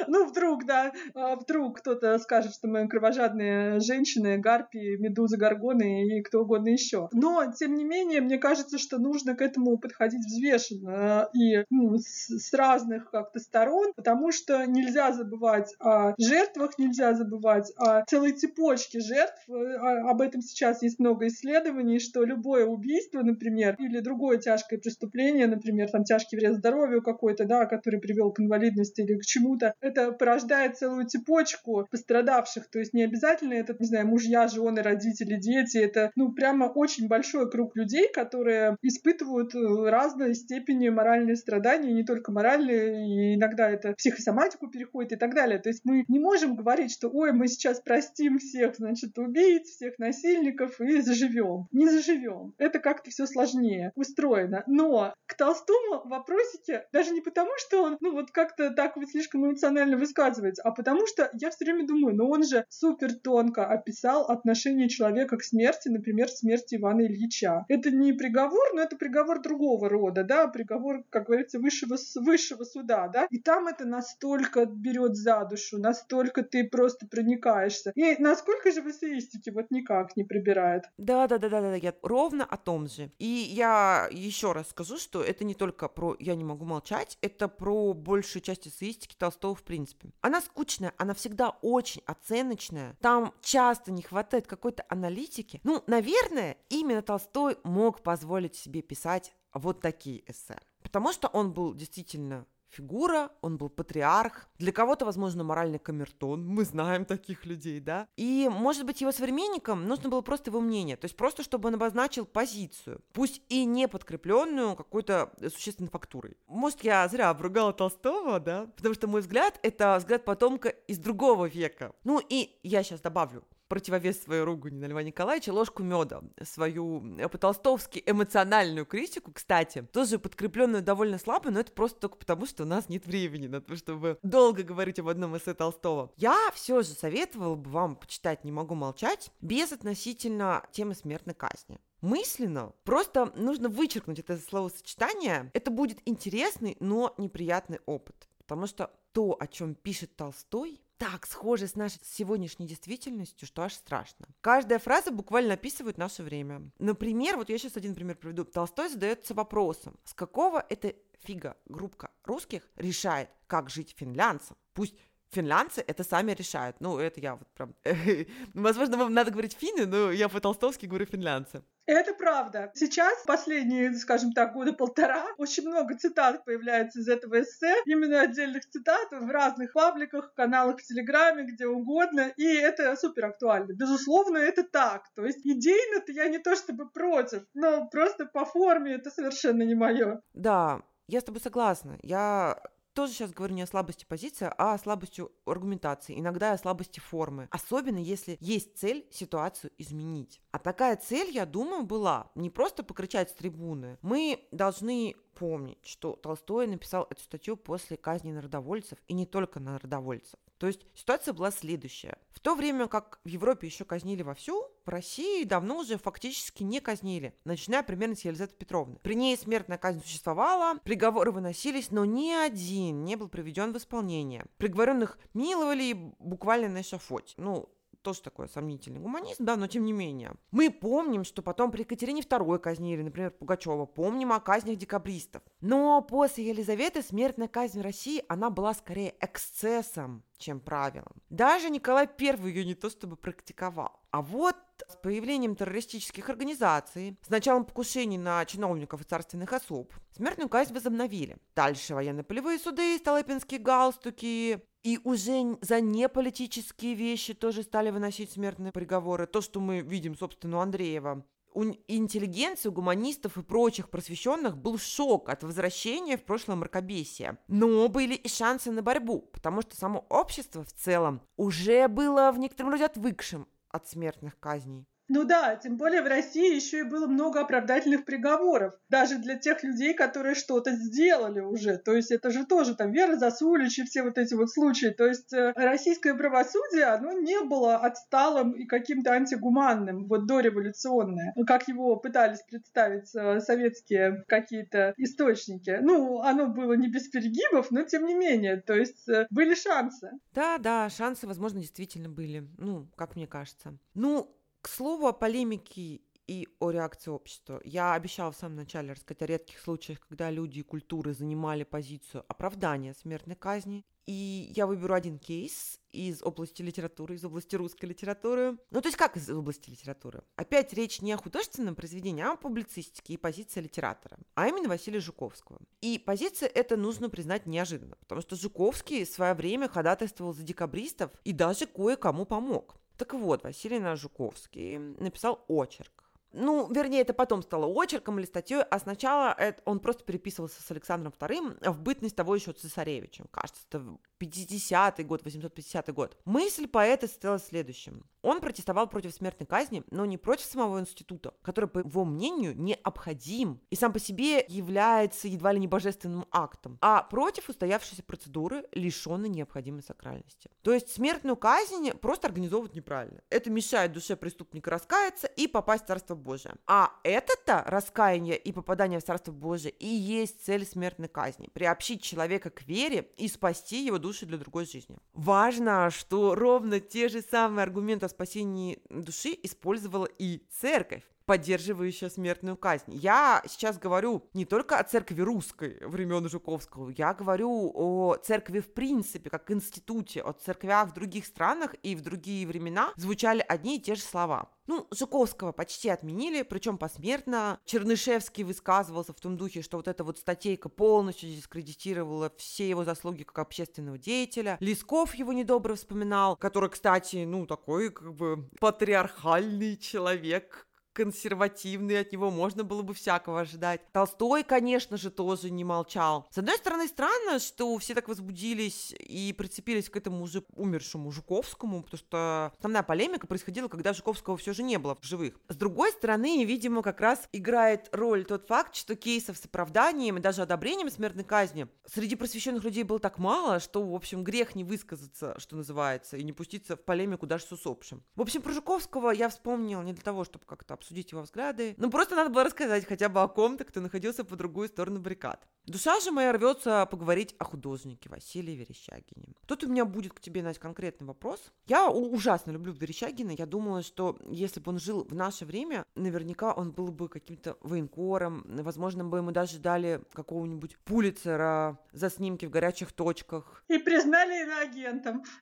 Ну, вдруг, да, а, вдруг кто-то скажет, что мы кровожадные женщины, гарпии, медузы, горгоны и кто угодно еще. Но, тем не менее, мне кажется, что нужно к этому подходить взвешенно и ну, с, с разных как-то сторон, потому что нельзя забывать о жертвах, нельзя забывать о целой цепочке жертв. А, об этом сейчас есть много исследований, что любое убийство, например, или другое тяжкое преступление, например, там тяжкий вред здоровью какой-то, да, который привел к инвалидности или к чему почему-то это порождает целую цепочку пострадавших. То есть не обязательно это, не знаю, мужья, жены, родители, дети. Это, ну, прямо очень большой круг людей, которые испытывают э, разной степени моральные страдания, не только моральные, и иногда это психосоматику переходит и так далее. То есть мы не можем говорить, что ой, мы сейчас простим всех, значит, убийц, всех насильников и заживем. Не заживем. Это как-то все сложнее устроено. Но к Толстому вопросики даже не потому, что он, ну вот как-то так вот слишком эмоционально высказывается, а потому что я все время думаю, ну он же супер тонко описал отношение человека к смерти, например, смерти Ивана Ильича. Это не приговор, но это приговор другого рода, да, приговор, как говорится, высшего, высшего суда, да, и там это настолько берет за душу, настолько ты просто проникаешься. И насколько же в эссеистике вот никак не прибирает. Да, да, да, да, да, я ровно о том же. И я еще раз скажу, что это не только про «я не могу молчать», это про большую часть эссеистики Толстого в принципе. Она скучная, она всегда очень оценочная. Там часто не хватает какой-то аналитики. Ну, наверное, именно Толстой мог позволить себе писать вот такие эссе. Потому что он был действительно фигура, он был патриарх, для кого-то, возможно, моральный камертон, мы знаем таких людей, да, и, может быть, его современникам нужно было просто его мнение, то есть просто, чтобы он обозначил позицию, пусть и не подкрепленную какой-то существенной фактурой. Может, я зря обругала Толстого, да, потому что мой взгляд — это взгляд потомка из другого века. Ну и я сейчас добавлю, противовес своей ругани на Льва Николаевича ложку меда, свою э, по-толстовски эмоциональную критику, кстати, тоже подкрепленную довольно слабо, но это просто только потому, что у нас нет времени на то, чтобы долго говорить об одном эссе Толстого. Я все же советовала бы вам почитать «Не могу молчать» без относительно темы смертной казни мысленно. Просто нужно вычеркнуть это словосочетание. Это будет интересный, но неприятный опыт. Потому что то, о чем пишет Толстой, так схожи с нашей сегодняшней действительностью, что аж страшно. Каждая фраза буквально описывает наше время. Например, вот я сейчас один пример приведу. Толстой задается вопросом, с какого это фига группка русских решает, как жить финлянцам. Пусть финлянцы это сами решают. Ну, это я вот прям... Возможно, вам надо говорить финны, но я по-толстовски говорю финлянцы. Это правда. Сейчас, последние, скажем так, года полтора, очень много цитат появляется из этого эссе, именно отдельных цитат в разных пабликах, каналах в Телеграме, где угодно, и это супер актуально. Безусловно, это так. То есть идейно-то я не то чтобы против, но просто по форме это совершенно не мое. Да, я с тобой согласна. Я тоже сейчас говорю не о слабости позиции, а о слабости аргументации, иногда о слабости формы. Особенно если есть цель ситуацию изменить. А такая цель, я думаю, была не просто покричать с трибуны. Мы должны помнить, что Толстой написал эту статью после казни народовольцев, и не только народовольцев. То есть ситуация была следующая. В то время как в Европе еще казнили вовсю, в России давно уже фактически не казнили, начиная примерно с Елизаветы Петровны. При ней смертная казнь существовала, приговоры выносились, но ни один не был приведен в исполнение. Приговоренных миловали буквально на эшафоте. Ну, тоже такой сомнительный гуманизм, да, но тем не менее. Мы помним, что потом при Екатерине II казнили, например, Пугачева, помним о казнях декабристов. Но после Елизаветы смертная казнь в России, она была скорее эксцессом, чем правилом. Даже Николай I ее не то чтобы практиковал. А вот с появлением террористических организаций, с началом покушений на чиновников и царственных особ, смертную казнь возобновили. Дальше военно-полевые суды, столыпинские галстуки, и уже за неполитические вещи тоже стали выносить смертные приговоры. То, что мы видим, собственно, у Андреева. У интеллигенции, у гуманистов и прочих просвещенных был шок от возвращения в прошлое мракобесия. Но были и шансы на борьбу, потому что само общество в целом уже было в некотором роде отвыкшим от смертных казней. Ну да, тем более в России еще и было много оправдательных приговоров, даже для тех людей, которые что-то сделали уже. То есть это же тоже там Вера Засулич и все вот эти вот случаи. То есть э, российское правосудие, оно не было отсталым и каким-то антигуманным, вот дореволюционное, как его пытались представить э, советские какие-то источники. Ну, оно было не без перегибов, но тем не менее, то есть э, были шансы. Да, да, шансы, возможно, действительно были, ну, как мне кажется. Ну, к слову о полемике и о реакции общества. Я обещала в самом начале рассказать о редких случаях, когда люди и культуры занимали позицию оправдания смертной казни. И я выберу один кейс из области литературы, из области русской литературы. Ну, то есть как из области литературы? Опять речь не о художественном произведении, а о публицистике и позиции литератора, а именно Василия Жуковского. И позиция эта нужно признать неожиданно, потому что Жуковский в свое время ходатайствовал за декабристов и даже кое-кому помог. Так вот, Василий Жуковский написал очерк. Ну, вернее, это потом стало очерком или статьей, а сначала это, он просто переписывался с Александром II в бытность того еще цесаревичем. Кажется, это 50-й год, 850 год. Мысль поэта состояла в следующем. Он протестовал против смертной казни, но не против самого института, который, по его мнению, необходим и сам по себе является едва ли не божественным актом, а против устоявшейся процедуры, лишенной необходимой сакральности. То есть смертную казнь просто организовывать неправильно. Это мешает душе преступника раскаяться и попасть в Царство Божие. А это-то раскаяние и попадание в Царство Божие и есть цель смертной казни. Приобщить человека к вере и спасти его душу для другой жизни. Важно, что ровно те же самые аргументы о спасении души использовала и церковь поддерживающая смертную казнь. Я сейчас говорю не только о церкви русской времен Жуковского, я говорю о церкви в принципе, как институте, о церквях в других странах и в другие времена звучали одни и те же слова. Ну, Жуковского почти отменили, причем посмертно. Чернышевский высказывался в том духе, что вот эта вот статейка полностью дискредитировала все его заслуги как общественного деятеля. Лесков его недобро вспоминал, который, кстати, ну, такой как бы патриархальный человек, консервативный, от него можно было бы всякого ожидать. Толстой, конечно же, тоже не молчал. С одной стороны, странно, что все так возбудились и прицепились к этому уже умершему Жуковскому, потому что основная полемика происходила, когда Жуковского все же не было в живых. С другой стороны, видимо, как раз играет роль тот факт, что кейсов с оправданием и даже одобрением смертной казни среди просвещенных людей было так мало, что, в общем, грех не высказаться, что называется, и не пуститься в полемику даже с усопшим. В общем, про Жуковского я вспомнил не для того, чтобы как-то обсудить обсудить его взгляды. Ну, просто надо было рассказать хотя бы о ком-то, кто находился по другую сторону баррикад. Душа же моя рвется поговорить о художнике Василии Верещагине. Тут у меня будет к тебе, Настя, конкретный вопрос. Я ужасно люблю Верещагина. Я думала, что если бы он жил в наше время, наверняка он был бы каким-то военкором. Возможно, бы ему даже дали какого-нибудь пулицера за снимки в горячих точках. И признали иноагентом.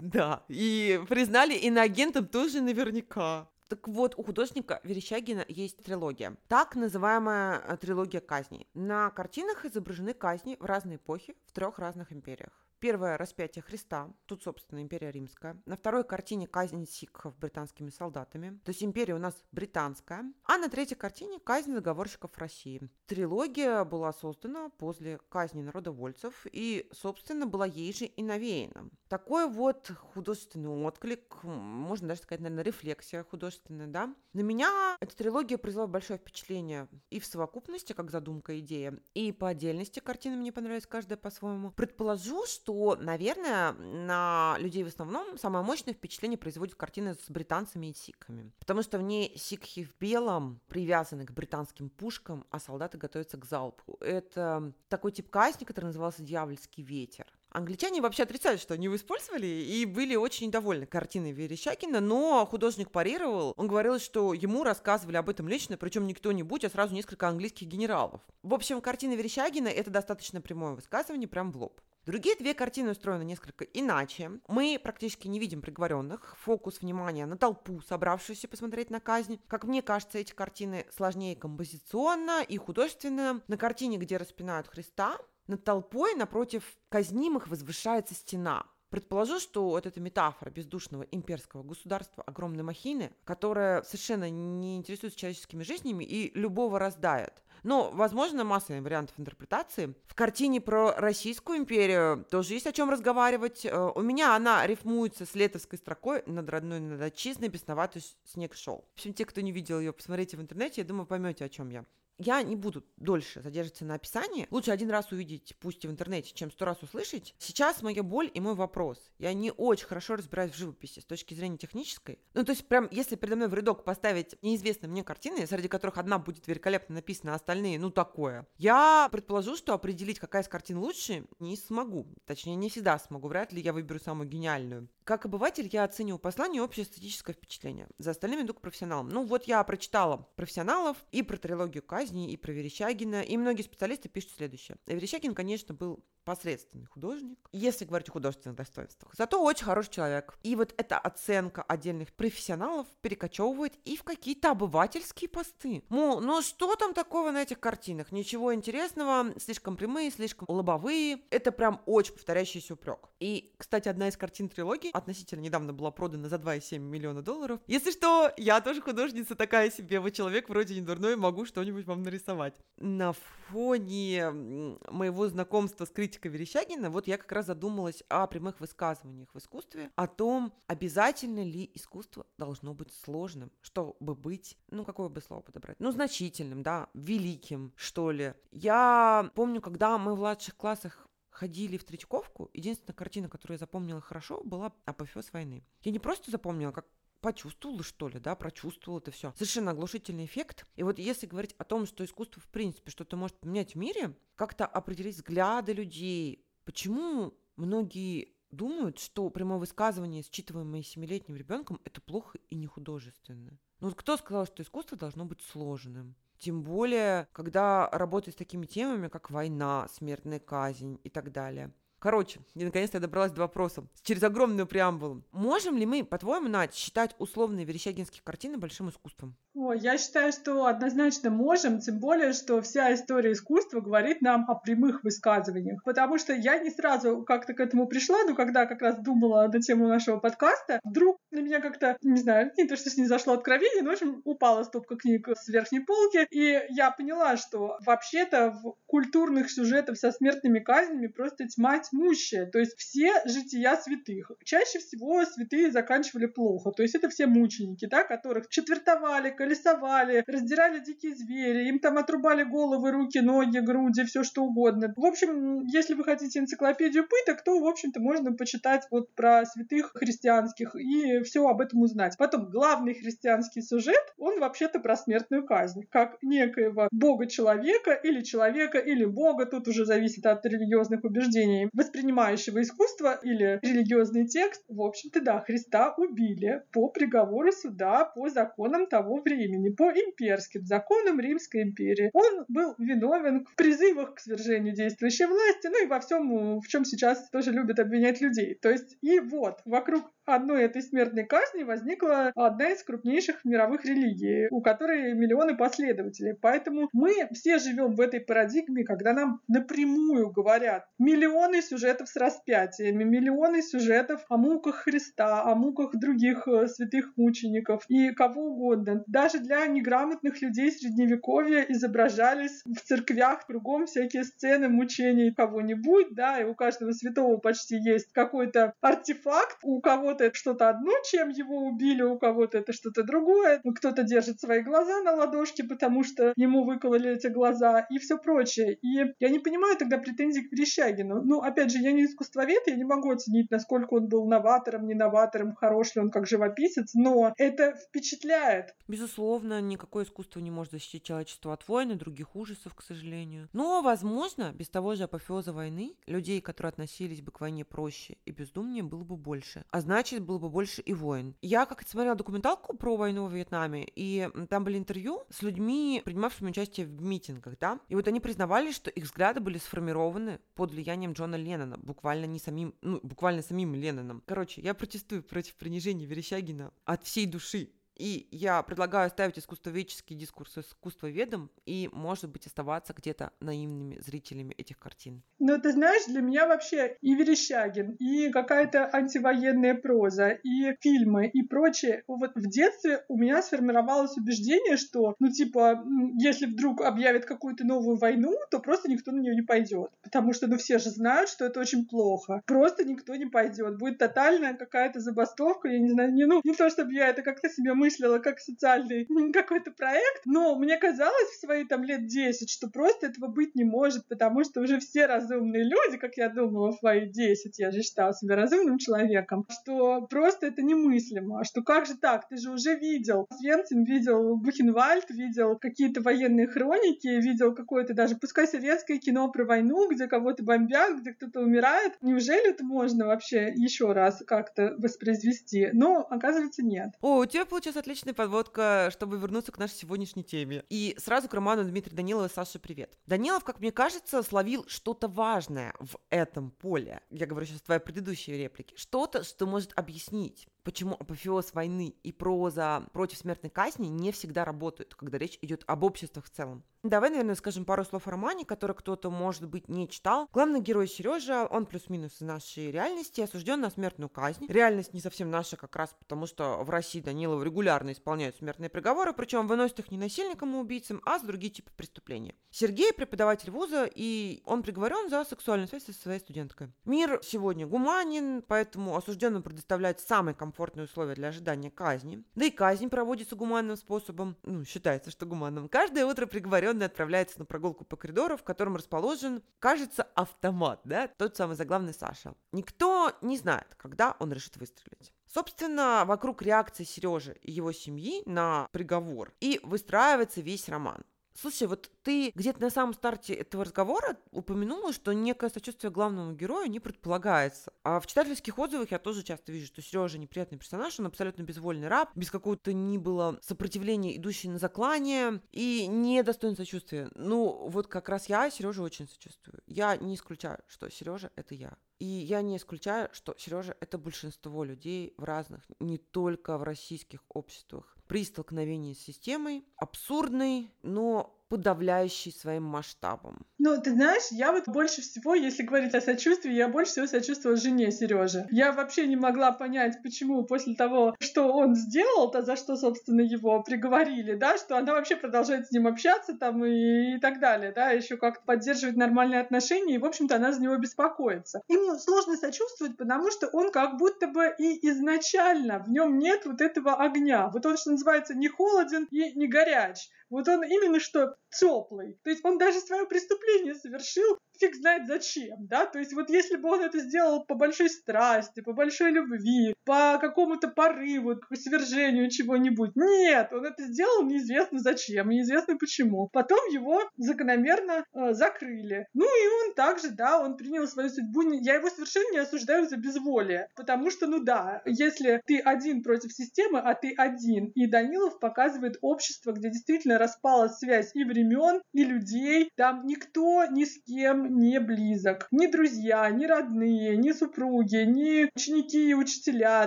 Да, и признали иноагентом тоже наверняка. Так вот, у художника Верещагина есть трилогия. Так называемая э, трилогия казней. На картинах изображены казни в разные эпохи в трех разных империях. Первое – распятие Христа, тут, собственно, империя римская. На второй картине казнь сикхов британскими солдатами, то есть империя у нас британская. А на третьей картине казнь заговорщиков России. Трилогия была создана после казни народовольцев и, собственно, была ей же и навеяна. Такой вот художественный отклик, можно даже сказать, наверное, рефлексия художественная, да. На меня эта трилогия произвела большое впечатление и в совокупности, как задумка, идея, и по отдельности картины мне понравились каждая по-своему. Предположу, что что, наверное, на людей в основном самое мощное впечатление производит картина с британцами и сикхами. Потому что в ней сикхи в белом привязаны к британским пушкам, а солдаты готовятся к залпу. Это такой тип казни, который назывался «Дьявольский ветер». Англичане вообще отрицают, что они его использовали, и были очень недовольны картиной Верещакина, но художник парировал. Он говорил, что ему рассказывали об этом лично, причем не кто-нибудь, а сразу несколько английских генералов. В общем, картина Верещагина – это достаточно прямое высказывание, прям в лоб. Другие две картины устроены несколько иначе. Мы практически не видим приговоренных. Фокус внимания на толпу, собравшуюся посмотреть на казнь. Как мне кажется, эти картины сложнее композиционно и художественно. На картине, где распинают Христа, над толпой напротив казнимых возвышается стена. Предположу, что вот эта метафора бездушного имперского государства, огромной махины, которая совершенно не интересуется человеческими жизнями и любого раздает. Но, возможно, масса вариантов интерпретации. В картине про Российскую империю тоже есть о чем разговаривать. Э, у меня она рифмуется с летовской строкой «Над родной, над отчизной бесноватый снег шел». В общем, те, кто не видел ее, посмотрите в интернете, я думаю, поймете, о чем я я не буду дольше задерживаться на описании. Лучше один раз увидеть, пусть и в интернете, чем сто раз услышать. Сейчас моя боль и мой вопрос. Я не очень хорошо разбираюсь в живописи с точки зрения технической. Ну, то есть, прям, если передо мной в рядок поставить неизвестные мне картины, среди которых одна будет великолепно написана, а остальные, ну, такое, я предположу, что определить, какая из картин лучше, не смогу. Точнее, не всегда смогу. Вряд ли я выберу самую гениальную. Как обыватель я оцениваю послание и общее эстетическое впечатление. За остальными иду к профессионалам. Ну, вот я прочитала профессионалов и про трилогию Кай казни, и про Верещагина. И многие специалисты пишут следующее. Верещагин, конечно, был посредственный художник, если говорить о художественных достоинствах. Зато очень хороший человек. И вот эта оценка отдельных профессионалов перекочевывает и в какие-то обывательские посты. Мол, ну что там такого на этих картинах? Ничего интересного, слишком прямые, слишком лобовые. Это прям очень повторяющийся упрек. И, кстати, одна из картин трилогии относительно недавно была продана за 2,7 миллиона долларов. Если что, я тоже художница такая себе, вы человек вроде не дурной, могу что-нибудь вам нарисовать. На фоне моего знакомства с критикой Верещагина, вот я как раз задумалась о прямых высказываниях в искусстве, о том, обязательно ли искусство должно быть сложным, чтобы быть, ну, какое бы слово подобрать, ну, значительным, да, великим, что ли. Я помню, когда мы в младших классах ходили в Третьяковку, единственная картина, которую я запомнила хорошо, была «Апофеоз войны». Я не просто запомнила, как почувствовала, что ли, да, прочувствовала это все. Совершенно оглушительный эффект. И вот если говорить о том, что искусство, в принципе, что-то может поменять в мире, как-то определить взгляды людей, почему многие думают, что прямое высказывание, считываемое семилетним ребенком, это плохо и не художественно. Ну вот кто сказал, что искусство должно быть сложным? Тем более, когда работает с такими темами, как война, смертная казнь и так далее. Короче, и наконец-то я добралась до вопроса. Через огромную преамбулу. Можем ли мы, по-твоему, Надь, считать условные верещагинские картины большим искусством? О, я считаю, что однозначно можем, тем более, что вся история искусства говорит нам о прямых высказываниях. Потому что я не сразу как-то к этому пришла, но когда как раз думала на тему нашего подкаста, вдруг на меня как-то, не знаю, не то, что с ней зашло откровение, но, в общем, упала стопка книг с верхней полки, и я поняла, что вообще-то в культурных сюжетах со смертными казнями просто тьма тьмущая. То есть все жития святых. Чаще всего святые заканчивали плохо. То есть это все мученики, да, которых четвертовали, колесовали, раздирали дикие звери, им там отрубали головы, руки, ноги, груди, все что угодно. В общем, если вы хотите энциклопедию пыток, то, в общем-то, можно почитать вот про святых христианских и все об этом узнать. Потом, главный христианский сюжет, он вообще-то про смертную казнь, как некоего бога-человека или человека или бога, тут уже зависит от религиозных убеждений, воспринимающего искусство или религиозный текст. В общем-то, да, Христа убили по приговору суда, по законам того времени по имперским законам Римской империи. Он был виновен в призывах к свержению действующей власти, ну и во всем, в чем сейчас тоже любят обвинять людей. То есть и вот, вокруг одной этой смертной казни возникла одна из крупнейших мировых религий, у которой миллионы последователей. Поэтому мы все живем в этой парадигме, когда нам напрямую говорят миллионы сюжетов с распятиями, миллионы сюжетов о муках Христа, о муках других э, святых мучеников и кого угодно. Даже для неграмотных людей средневековья изображались в церквях кругом всякие сцены мучений кого-нибудь, да, и у каждого святого почти есть какой-то артефакт, у кого кого-то это что-то одно, чем его убили, у кого-то это что-то другое. Кто-то держит свои глаза на ладошке, потому что ему выкололи эти глаза и все прочее. И я не понимаю тогда претензий к Верещагину. Ну, опять же, я не искусствовед, я не могу оценить, насколько он был новатором, не новатором, хорош ли он как живописец, но это впечатляет. Безусловно, никакое искусство не может защитить человечество от войн и других ужасов, к сожалению. Но, возможно, без того же апофеоза войны людей, которые относились бы к войне проще и бездумнее, было бы больше. А значит, значит, было бы больше и войн. Я как-то смотрела документалку про войну в Вьетнаме, и там были интервью с людьми, принимавшими участие в митингах, да, и вот они признавали, что их взгляды были сформированы под влиянием Джона Леннона, буквально не самим, ну, буквально самим Ленноном. Короче, я протестую против принижения Верещагина от всей души. И я предлагаю оставить искусствоведческий дискурс искусствоведом и, может быть, оставаться где-то наивными зрителями этих картин. Ну, ты знаешь, для меня вообще и Верещагин, и какая-то антивоенная проза, и фильмы, и прочее. Вот в детстве у меня сформировалось убеждение, что, ну, типа, если вдруг объявят какую-то новую войну, то просто никто на нее не пойдет. Потому что, ну, все же знают, что это очень плохо. Просто никто не пойдет. Будет тотальная какая-то забастовка, я не знаю, не, ну, не то чтобы я это как-то себе мыслила как социальный какой-то проект, но мне казалось в свои там лет 10, что просто этого быть не может, потому что уже все разумные люди, как я думала в свои 10, я же считала себя разумным человеком, что просто это немыслимо, что как же так, ты же уже видел Свенцин, видел Бухенвальд, видел какие-то военные хроники, видел какое-то даже, пускай советское кино про войну, где кого-то бомбят, где кто-то умирает. Неужели это можно вообще еще раз как-то воспроизвести? Но, оказывается, нет. О, у тебя, получается, сейчас отличная подводка, чтобы вернуться к нашей сегодняшней теме. И сразу к роману Дмитрия Данилова Саша, привет. Данилов, как мне кажется, словил что-то важное в этом поле. Я говорю сейчас твоей предыдущей реплике. Что-то, что может объяснить почему апофеоз войны и проза против смертной казни не всегда работают, когда речь идет об обществах в целом. Давай, наверное, скажем пару слов о романе, который кто-то, может быть, не читал. Главный герой Сережа, он плюс-минус из нашей реальности, осужден на смертную казнь. Реальность не совсем наша как раз потому, что в России Данилову регулярно исполняют смертные приговоры, причем выносят их не насильникам и убийцам, а с другие типы преступления. Сергей преподаватель вуза, и он приговорен за сексуальную связь со своей студенткой. Мир сегодня гуманен, поэтому осужденным предоставляет самый комфортные условия для ожидания казни. Да и казнь проводится гуманным способом, ну, считается, что гуманным. Каждое утро приговорен заключенный отправляется на прогулку по коридору, в котором расположен, кажется, автомат, да, тот самый заглавный Саша. Никто не знает, когда он решит выстрелить. Собственно, вокруг реакции Сережи и его семьи на приговор и выстраивается весь роман. Слушай, вот ты где-то на самом старте этого разговора упомянула, что некое сочувствие главному герою не предполагается. А в читательских отзывах я тоже часто вижу, что Сережа неприятный персонаж, он абсолютно безвольный раб, без какого-то ни было сопротивления, идущий на заклание, и не достоин сочувствия. Ну, вот как раз я Сережа очень сочувствую. Я не исключаю, что Сережа это я. И я не исключаю, что Сережа это большинство людей в разных, не только в российских обществах при столкновении с системой, абсурдный, но подавляющий своим масштабом. Ну, ты знаешь, я вот больше всего, если говорить о сочувствии, я больше всего сочувствовала жене Сережи. Я вообще не могла понять, почему после того, что он сделал, то за что, собственно, его приговорили, да, что она вообще продолжает с ним общаться там и, и так далее, да, еще как-то поддерживать нормальные отношения, и, в общем-то, она за него беспокоится. Ему сложно сочувствовать, потому что он как будто бы и изначально в нем нет вот этого огня. Вот он, что называется, не холоден и не горяч. Вот он именно что теплый. То есть он даже свое преступление совершил фиг знает зачем, да, то есть вот если бы он это сделал по большой страсти, по большой любви, по какому-то порыву, по свержению чего-нибудь, нет, он это сделал неизвестно зачем, неизвестно почему. Потом его закономерно э, закрыли. Ну и он также, да, он принял свою судьбу, я его совершенно не осуждаю за безволие, потому что, ну да, если ты один против системы, а ты один, и Данилов показывает общество, где действительно распалась связь и времен, и людей, там никто ни с кем не близок. Ни друзья, ни родные, ни супруги, ни ученики и учителя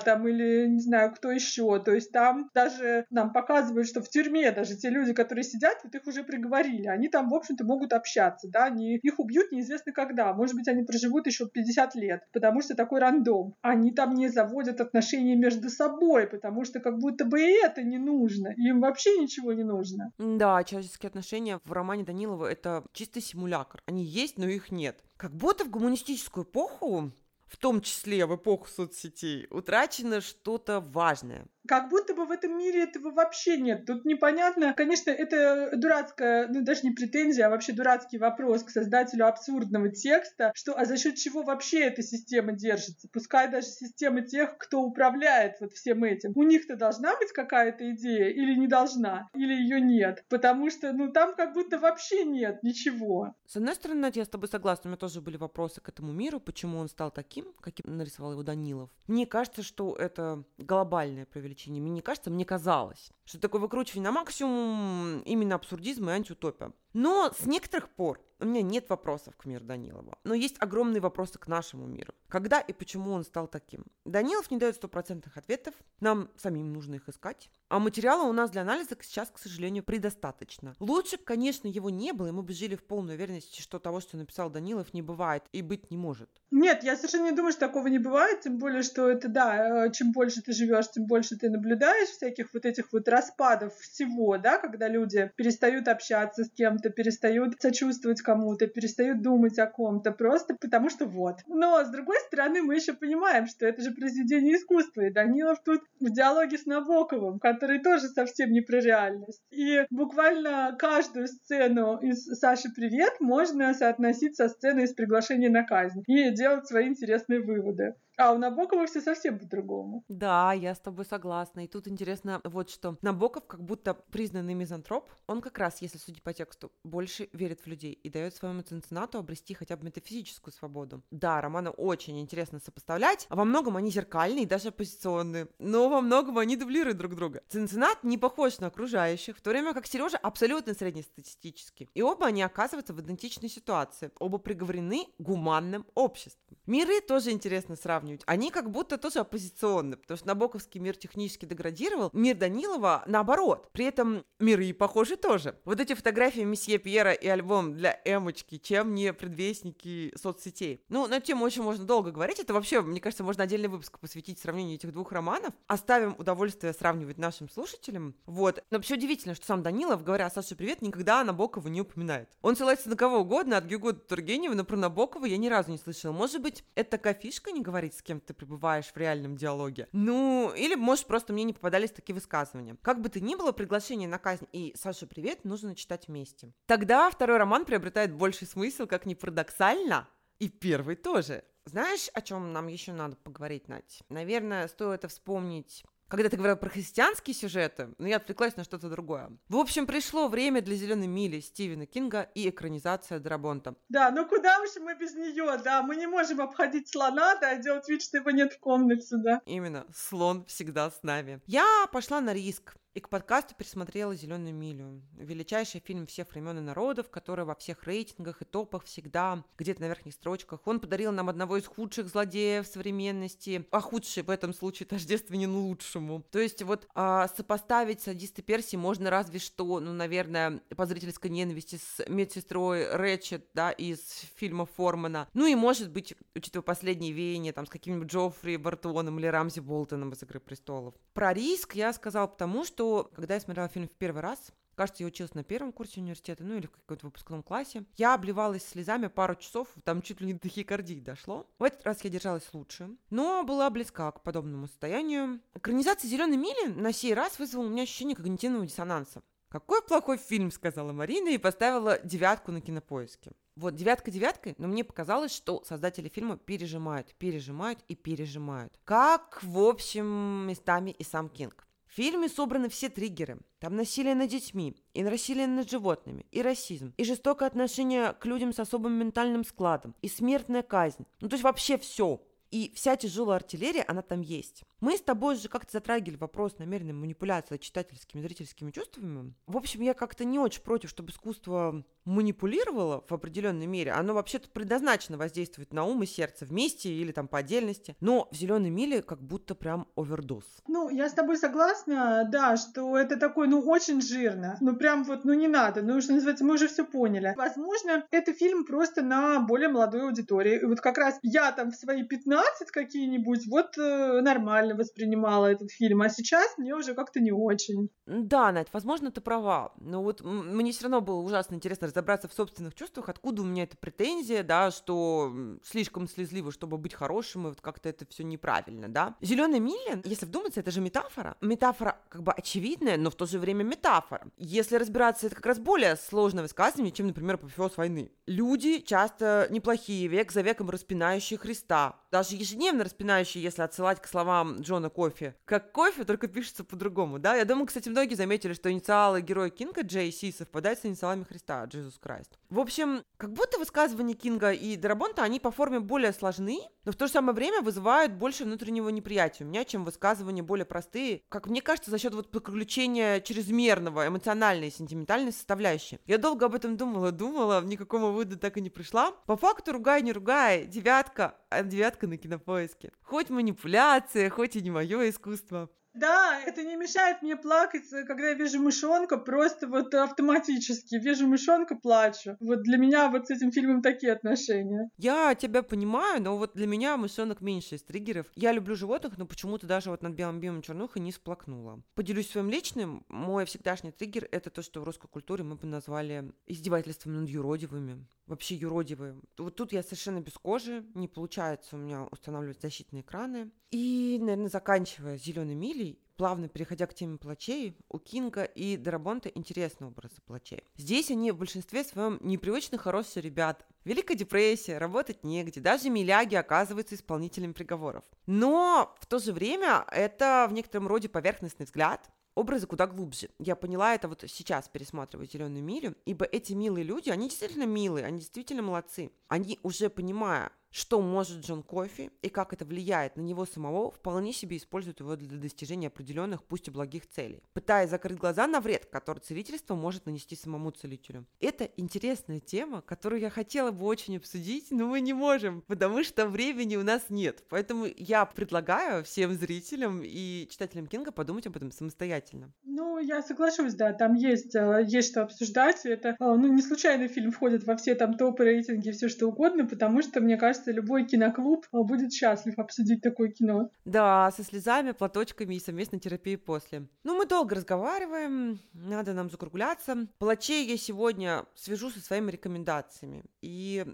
там или не знаю кто еще. То есть там даже нам показывают, что в тюрьме даже те люди, которые сидят, вот их уже приговорили. Они там, в общем-то, могут общаться, да, они, их убьют неизвестно когда. Может быть, они проживут еще 50 лет, потому что такой рандом. Они там не заводят отношения между собой, потому что как будто бы и это не нужно. Им вообще ничего не нужно. Да, человеческие отношения в романе Данилова это чистый симулятор. Они есть, но их нет. Как будто в гуманистическую эпоху в том числе в эпоху соцсетей, утрачено что-то важное как будто бы в этом мире этого вообще нет. Тут непонятно. Конечно, это дурацкая, ну даже не претензия, а вообще дурацкий вопрос к создателю абсурдного текста, что а за счет чего вообще эта система держится? Пускай даже система тех, кто управляет вот всем этим. У них-то должна быть какая-то идея или не должна, или ее нет. Потому что, ну, там как будто вообще нет ничего. С одной стороны, Надя, я с тобой согласна. У меня тоже были вопросы к этому миру, почему он стал таким, каким нарисовал его Данилов. Мне кажется, что это глобальное привилегия увлечение. Мне не кажется, мне казалось, что такое выкручивание на максимум именно абсурдизм и антиутопия. Но с некоторых пор у меня нет вопросов к миру Данилова. Но есть огромные вопросы к нашему миру. Когда и почему он стал таким? Данилов не дает стопроцентных ответов. Нам самим нужно их искать. А материала у нас для анализа сейчас, к сожалению, предостаточно. Лучше, конечно, его не было, и мы бы жили в полной уверенности, что того, что написал Данилов, не бывает и быть не может. Нет, я совершенно не думаю, что такого не бывает, тем более, что это, да, э, чем больше ты живешь, тем больше ты наблюдаешь всяких вот этих вот распадов всего, да, когда люди перестают общаться с кем-то, перестают сочувствовать кому-то, перестают думать о ком-то, просто потому что вот. Но, с другой стороны, мы еще понимаем, что это же произведение искусства, и Данилов тут в диалоге с Набоковым, который тоже совсем не про реальность. И буквально каждую сцену из «Саши, привет» можно соотносить со сценой из «Приглашения на казнь» и делать свои интересные выводы. А у Набокова все совсем по-другому. Да, я с тобой согласна. И тут интересно вот что. Набоков как будто признанный мизантроп. Он как раз, если судить по тексту, больше верит в людей и дает своему цинцинату обрести хотя бы метафизическую свободу. Да, романы очень интересно сопоставлять. Во многом они зеркальные и даже оппозиционные. Но во многом они дублируют друг друга. Цинцинат не похож на окружающих, в то время как Сережа абсолютно среднестатистический. И оба они оказываются в идентичной ситуации. Оба приговорены гуманным обществом. Миры тоже интересно сравнивать. Они как будто тоже оппозиционны, потому что Набоковский мир технически деградировал, мир Данилова наоборот. При этом миры похожи тоже. Вот эти фотографии месье Пьера и альбом для эмочки, чем не предвестники соцсетей. Ну, на тему очень можно долго говорить. Это вообще, мне кажется, можно отдельный выпуск посвятить сравнению этих двух романов. Оставим удовольствие сравнивать нашим слушателям. Вот. Но вообще удивительно, что сам Данилов, говоря о Саше Привет, никогда Набокова не упоминает. Он ссылается на кого угодно, от Гюго до Тургенева, но про Набокова я ни разу не слышала. Может быть, это такая фишка не говорить, с кем ты пребываешь в реальном диалоге. Ну, или, может, просто мне не попадались такие высказывания. Как бы то ни было, приглашение на казнь и «Саша, привет» нужно читать вместе. Тогда второй роман приобретает больший смысл, как ни парадоксально, и первый тоже. Знаешь, о чем нам еще надо поговорить, Надь? Наверное, стоит вспомнить когда ты говорил про христианские сюжеты, но я отвлеклась на что-то другое. В общем, пришло время для «Зеленой мили» Стивена Кинга и экранизация Драбонта. Да, ну куда уж мы без нее, да, мы не можем обходить слона, да, делать вид, что его нет в комнате, да. Именно, слон всегда с нами. Я пошла на риск, и к подкасту пересмотрела «Зеленую милю». Величайший фильм всех времен и народов, который во всех рейтингах и топах всегда где-то на верхних строчках. Он подарил нам одного из худших злодеев современности, а худший в этом случае тождественен лучшему. То есть вот а, сопоставить садисты Перси можно разве что, ну, наверное, по зрительской ненависти с медсестрой Рэтчет, да, из фильма Формана. Ну и, может быть, учитывая последние веяния, там, с каким-нибудь Джоффри Бартоном или Рамзи Болтоном из «Игры престолов». Про риск я сказала потому, что когда я смотрела фильм в первый раз, Кажется, я училась на первом курсе университета, ну или в каком-то выпускном классе. Я обливалась слезами пару часов, там чуть ли не до тахикардии дошло. В этот раз я держалась лучше, но была близка к подобному состоянию. Экранизация «Зеленой мили» на сей раз вызвала у меня ощущение когнитивного диссонанса. «Какой плохой фильм», — сказала Марина и поставила девятку на кинопоиске. Вот девятка девяткой, но мне показалось, что создатели фильма пережимают, пережимают и пережимают. Как, в общем, местами и сам Кинг. В фильме собраны все триггеры. Там насилие над детьми, и насилие над животными, и расизм, и жестокое отношение к людям с особым ментальным складом, и смертная казнь. Ну, то есть вообще все. И вся тяжелая артиллерия, она там есть. Мы с тобой же как-то затрагивали вопрос намеренной манипуляции читательскими, зрительскими чувствами. В общем, я как-то не очень против, чтобы искусство манипулировало в определенной мере. Оно вообще-то предназначено воздействовать на ум и сердце вместе или там по отдельности. Но в «Зеленой миле» как будто прям овердоз. Ну, я с тобой согласна, да, что это такое, ну, очень жирно. Ну, прям вот, ну, не надо. Ну, что называется, мы уже все поняли. Возможно, это фильм просто на более молодой аудитории. И вот как раз я там в свои 15 какие-нибудь, вот э, нормально воспринимала этот фильм, а сейчас мне уже как-то не очень. Да, Надь, возможно, ты права. Но вот мне все равно было ужасно интересно разобраться в собственных чувствах, откуда у меня эта претензия, да, что слишком слезливо, чтобы быть хорошим, и вот как-то это все неправильно, да. Зеленая миля, если вдуматься, это же метафора. Метафора как бы очевидная, но в то же время метафора. Если разбираться, это как раз более сложное высказывание, чем, например, Апофеоз войны. Люди часто неплохие, век за веком распинающие Христа, даже ежедневно распинающие, если отсылать к словам Джона Кофи. Как кофе, только пишется по-другому, да? Я думаю, кстати, многие заметили, что инициалы героя Кинга Джей Си совпадают с инициалами Христа, Джизус Крайст. В общем, как будто высказывания Кинга и Дарабонта, они по форме более сложны, но в то же самое время вызывают больше внутреннего неприятия у меня, чем высказывания более простые, как мне кажется, за счет вот подключения чрезмерного эмоциональной и сентиментальной составляющей. Я долго об этом думала, думала, ни к какому выводу так и не пришла. По факту, ругай, не ругай, девятка, а девятка на кинопоиске. Хоть манипуляция, хоть и не мое искусство. Да, это не мешает мне плакать, когда я вижу мышонка, просто вот автоматически. Вижу мышонка, плачу. Вот для меня вот с этим фильмом такие отношения. Я тебя понимаю, но вот для меня мышонок меньше из триггеров. Я люблю животных, но почему-то даже вот над белым бимом чернуха не сплакнула. Поделюсь своим личным. Мой всегдашний триггер — это то, что в русской культуре мы бы назвали издевательством над юродивыми. Вообще юродивые. Вот тут я совершенно без кожи, не получается у меня устанавливать защитные экраны. И, наверное, заканчивая зеленой милей, плавно переходя к теме плачей, у Кинга и Дарабонта интересный образ плачей. Здесь они в большинстве своем непривычно хорошие ребята. Великая депрессия, работать негде, даже Миляги оказываются исполнителем приговоров. Но в то же время это в некотором роде поверхностный взгляд, образы куда глубже. Я поняла это вот сейчас, пересматривая «Зеленую милю», ибо эти милые люди, они действительно милые, они действительно молодцы. Они уже понимая, что может Джон Кофи и как это влияет на него самого, вполне себе используют его для достижения определенных, пусть и благих целей, пытаясь закрыть глаза на вред, который целительство может нанести самому целителю. Это интересная тема, которую я хотела бы очень обсудить, но мы не можем, потому что времени у нас нет. Поэтому я предлагаю всем зрителям и читателям Кинга подумать об этом самостоятельно. Ну, я соглашусь, да, там есть, э, есть что обсуждать. Это, э, ну, не случайно фильм входит во все там топы рейтинги, все что угодно, потому что, мне кажется, кажется, любой киноклуб э, будет счастлив обсудить такое кино. Да, со слезами, платочками и совместной терапией после. Ну, мы долго разговариваем, надо нам закругляться. Плачей я сегодня свяжу со своими рекомендациями. И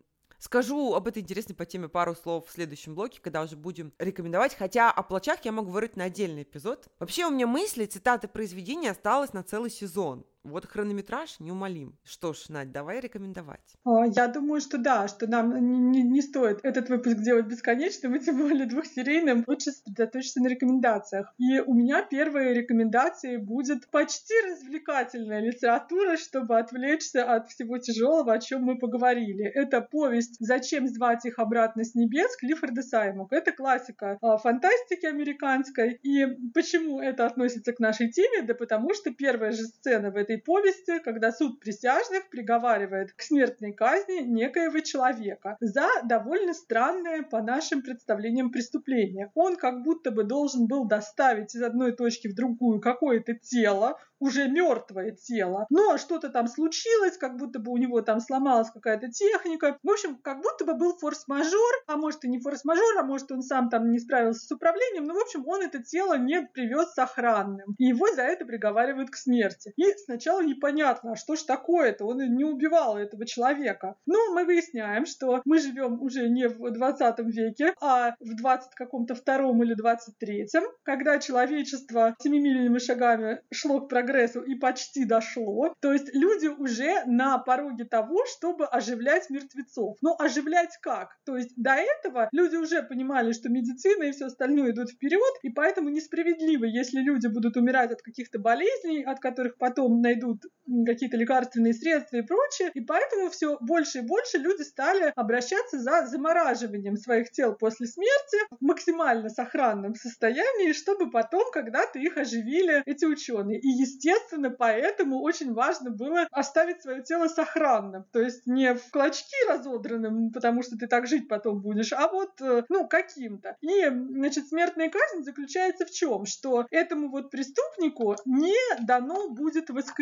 Скажу об этой интересной по теме пару слов в следующем блоке, когда уже будем рекомендовать, хотя о плачах я могу говорить на отдельный эпизод. Вообще у меня мысли, цитаты произведения осталось на целый сезон. Вот хронометраж неумолим. Что ж, Надь, давай рекомендовать. А, я думаю, что да, что нам не, не стоит этот выпуск делать бесконечным, и тем более двухсерийным. Лучше сосредоточиться на рекомендациях. И у меня первые рекомендации будет почти развлекательная литература, чтобы отвлечься от всего тяжелого, о чем мы поговорили. Это повесть «Зачем звать их обратно с небес» Клиффорда Саймука. Это классика а, фантастики американской. И почему это относится к нашей теме? Да потому что первая же сцена в этой этой повести, когда суд присяжных приговаривает к смертной казни некоего человека за довольно странное по нашим представлениям преступление. Он как будто бы должен был доставить из одной точки в другую какое-то тело, уже мертвое тело. Но что-то там случилось, как будто бы у него там сломалась какая-то техника. В общем, как будто бы был форс-мажор, а может и не форс-мажор, а может он сам там не справился с управлением. Но, в общем, он это тело не привез сохранным. И его за это приговаривают к смерти. И сначала непонятно, а что ж такое-то? Он не убивал этого человека. Но мы выясняем, что мы живем уже не в 20 веке, а в 20 каком-то втором или 23-м, когда человечество семимильными шагами шло к прогрессу и почти дошло. То есть люди уже на пороге того, чтобы оживлять мертвецов. Но оживлять как? То есть до этого люди уже понимали, что медицина и все остальное идут вперед, и поэтому несправедливо, если люди будут умирать от каких-то болезней, от которых потом найдут какие-то лекарственные средства и прочее. И поэтому все больше и больше люди стали обращаться за замораживанием своих тел после смерти в максимально сохранном состоянии, чтобы потом когда-то их оживили эти ученые. И, естественно, поэтому очень важно было оставить свое тело сохранным. То есть не в клочки разодранным, потому что ты так жить потом будешь, а вот, э, ну, каким-то. И, значит, смертная казнь заключается в чем? Что этому вот преступнику не дано будет воскрешение.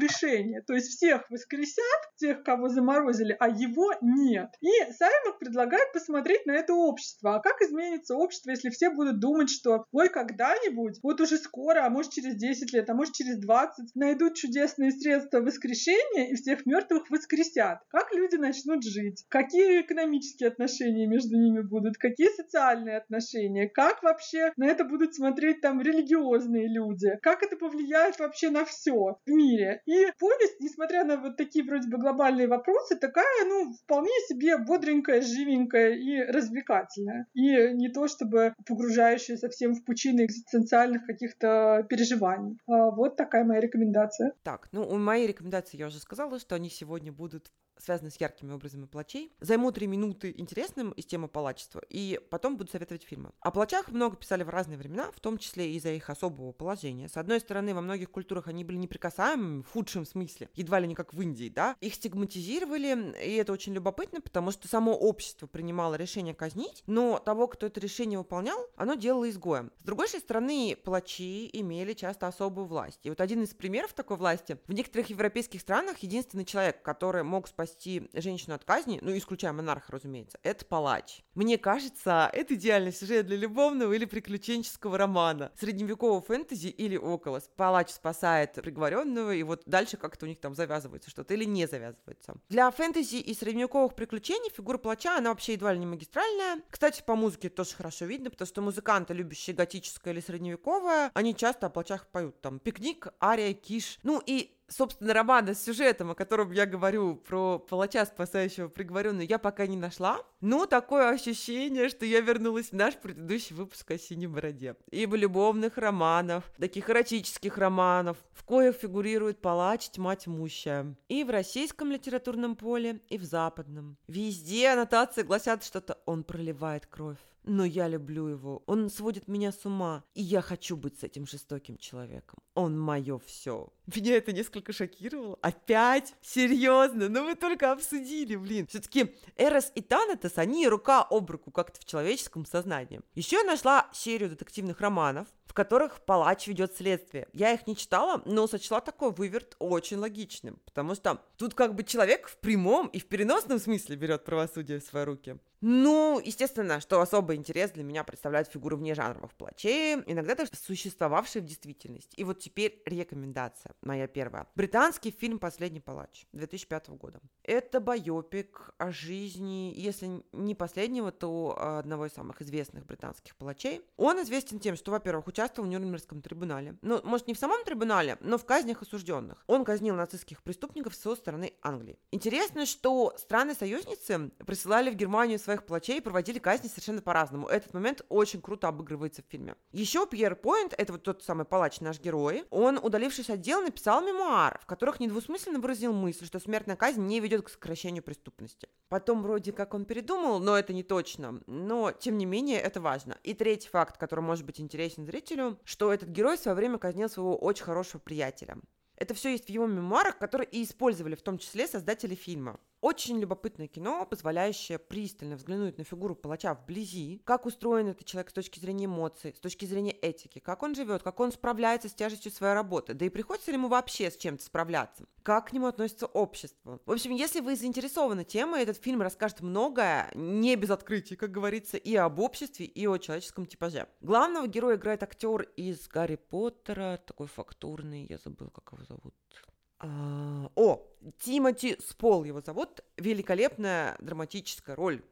То есть всех воскресят, тех, кого заморозили, а его нет. И Саймак предлагает посмотреть на это общество. А как изменится общество, если все будут думать, что ой, когда-нибудь, вот уже скоро, а может через 10 лет, а может через 20, найдут чудесные средства воскрешения и всех мертвых воскресят. Как люди начнут жить? Какие экономические отношения между ними будут? Какие социальные отношения? Как вообще на это будут смотреть там религиозные люди? Как это повлияет вообще на все в мире? И повесть, несмотря на вот такие вроде бы глобальные вопросы, такая, ну, вполне себе бодренькая, живенькая и развлекательная. И не то чтобы погружающая совсем в пучины экзистенциальных каких-то переживаний. А вот такая моя рекомендация? Так, ну, у моей рекомендации я уже сказала, что они сегодня будут связаны с яркими образами плачей. Займу три минуты интересным из темы палачества, и потом буду советовать фильмы. О плачах много писали в разные времена, в том числе из-за их особого положения. С одной стороны, во многих культурах они были неприкасаемыми, в худшем смысле, едва ли не как в Индии, да. Их стигматизировали, и это очень любопытно, потому что само общество принимало решение казнить, но того, кто это решение выполнял, оно делало изгоем. С другой стороны, палачи имели часто особую власть. И вот один из примеров такой власти, в некоторых европейских странах единственный человек, который мог спасти спасти женщину от казни, ну, исключая монарха, разумеется, это палач. Мне кажется, это идеальный сюжет для любовного или приключенческого романа. Средневекового фэнтези или около. Палач спасает приговоренного, и вот дальше как-то у них там завязывается что-то или не завязывается. Для фэнтези и средневековых приключений фигура палача, она вообще едва ли не магистральная. Кстати, по музыке тоже хорошо видно, потому что музыканты, любящие готическое или средневековое, они часто о плачах поют там «Пикник», «Ария», «Киш». Ну и собственно, романа с сюжетом, о котором я говорю, про палача, спасающего приговоренную, я пока не нашла. Но такое ощущение, что я вернулась в наш предыдущий выпуск о «Синей бороде». Ибо любовных романов, таких эротических романов, в коих фигурирует палач тьма тьмущая. И в российском литературном поле, и в западном. Везде аннотации гласят что-то «он проливает кровь» но я люблю его. Он сводит меня с ума, и я хочу быть с этим жестоким человеком. Он мое все. Меня это несколько шокировало. Опять? Серьезно? Ну вы только обсудили, блин. Все-таки Эрос и Танатос, они рука об руку как-то в человеческом сознании. Еще я нашла серию детективных романов, которых палач ведет следствие. Я их не читала, но сочла такой выверт очень логичным, потому что тут как бы человек в прямом и в переносном смысле берет правосудие в свои руки. Ну, естественно, что особый интерес для меня представляют фигуры вне жанровых плачей, иногда даже существовавшие в действительности. И вот теперь рекомендация, моя первая. Британский фильм «Последний палач» 2005 года. Это байопик о жизни, если не последнего, то одного из самых известных британских палачей. Он известен тем, что, во-первых, участвовал в Нюрнбергском трибунале. Ну, может, не в самом трибунале, но в казнях осужденных. Он казнил нацистских преступников со стороны Англии. Интересно, что страны-союзницы присылали в Германию своих плачей проводили казни совершенно по-разному. Этот момент очень круто обыгрывается в фильме. Еще Пьер Пойнт, это вот тот самый палач, наш герой, он, удалившись от дела, написал мемуар, в которых недвусмысленно выразил мысль, что смертная казнь не ведет к сокращению преступности. Потом вроде как он передумал, но это не точно. Но, тем не менее, это важно. И третий факт, который может быть интересен зрителю, что этот герой в свое время казнил своего очень хорошего приятеля. Это все есть в его мемуарах, которые и использовали в том числе создатели фильма. Очень любопытное кино, позволяющее пристально взглянуть на фигуру палача вблизи, как устроен этот человек с точки зрения эмоций, с точки зрения этики, как он живет, как он справляется с тяжестью своей работы, да и приходится ли ему вообще с чем-то справляться, как к нему относится общество. В общем, если вы заинтересованы темой, этот фильм расскажет многое, не без открытий, как говорится, и об обществе, и о человеческом типаже. Главного героя играет актер из Гарри Поттера, такой фактурный, я забыл, как его зовут. А, о, Тимати Спол его зовут. Великолепная драматическая роль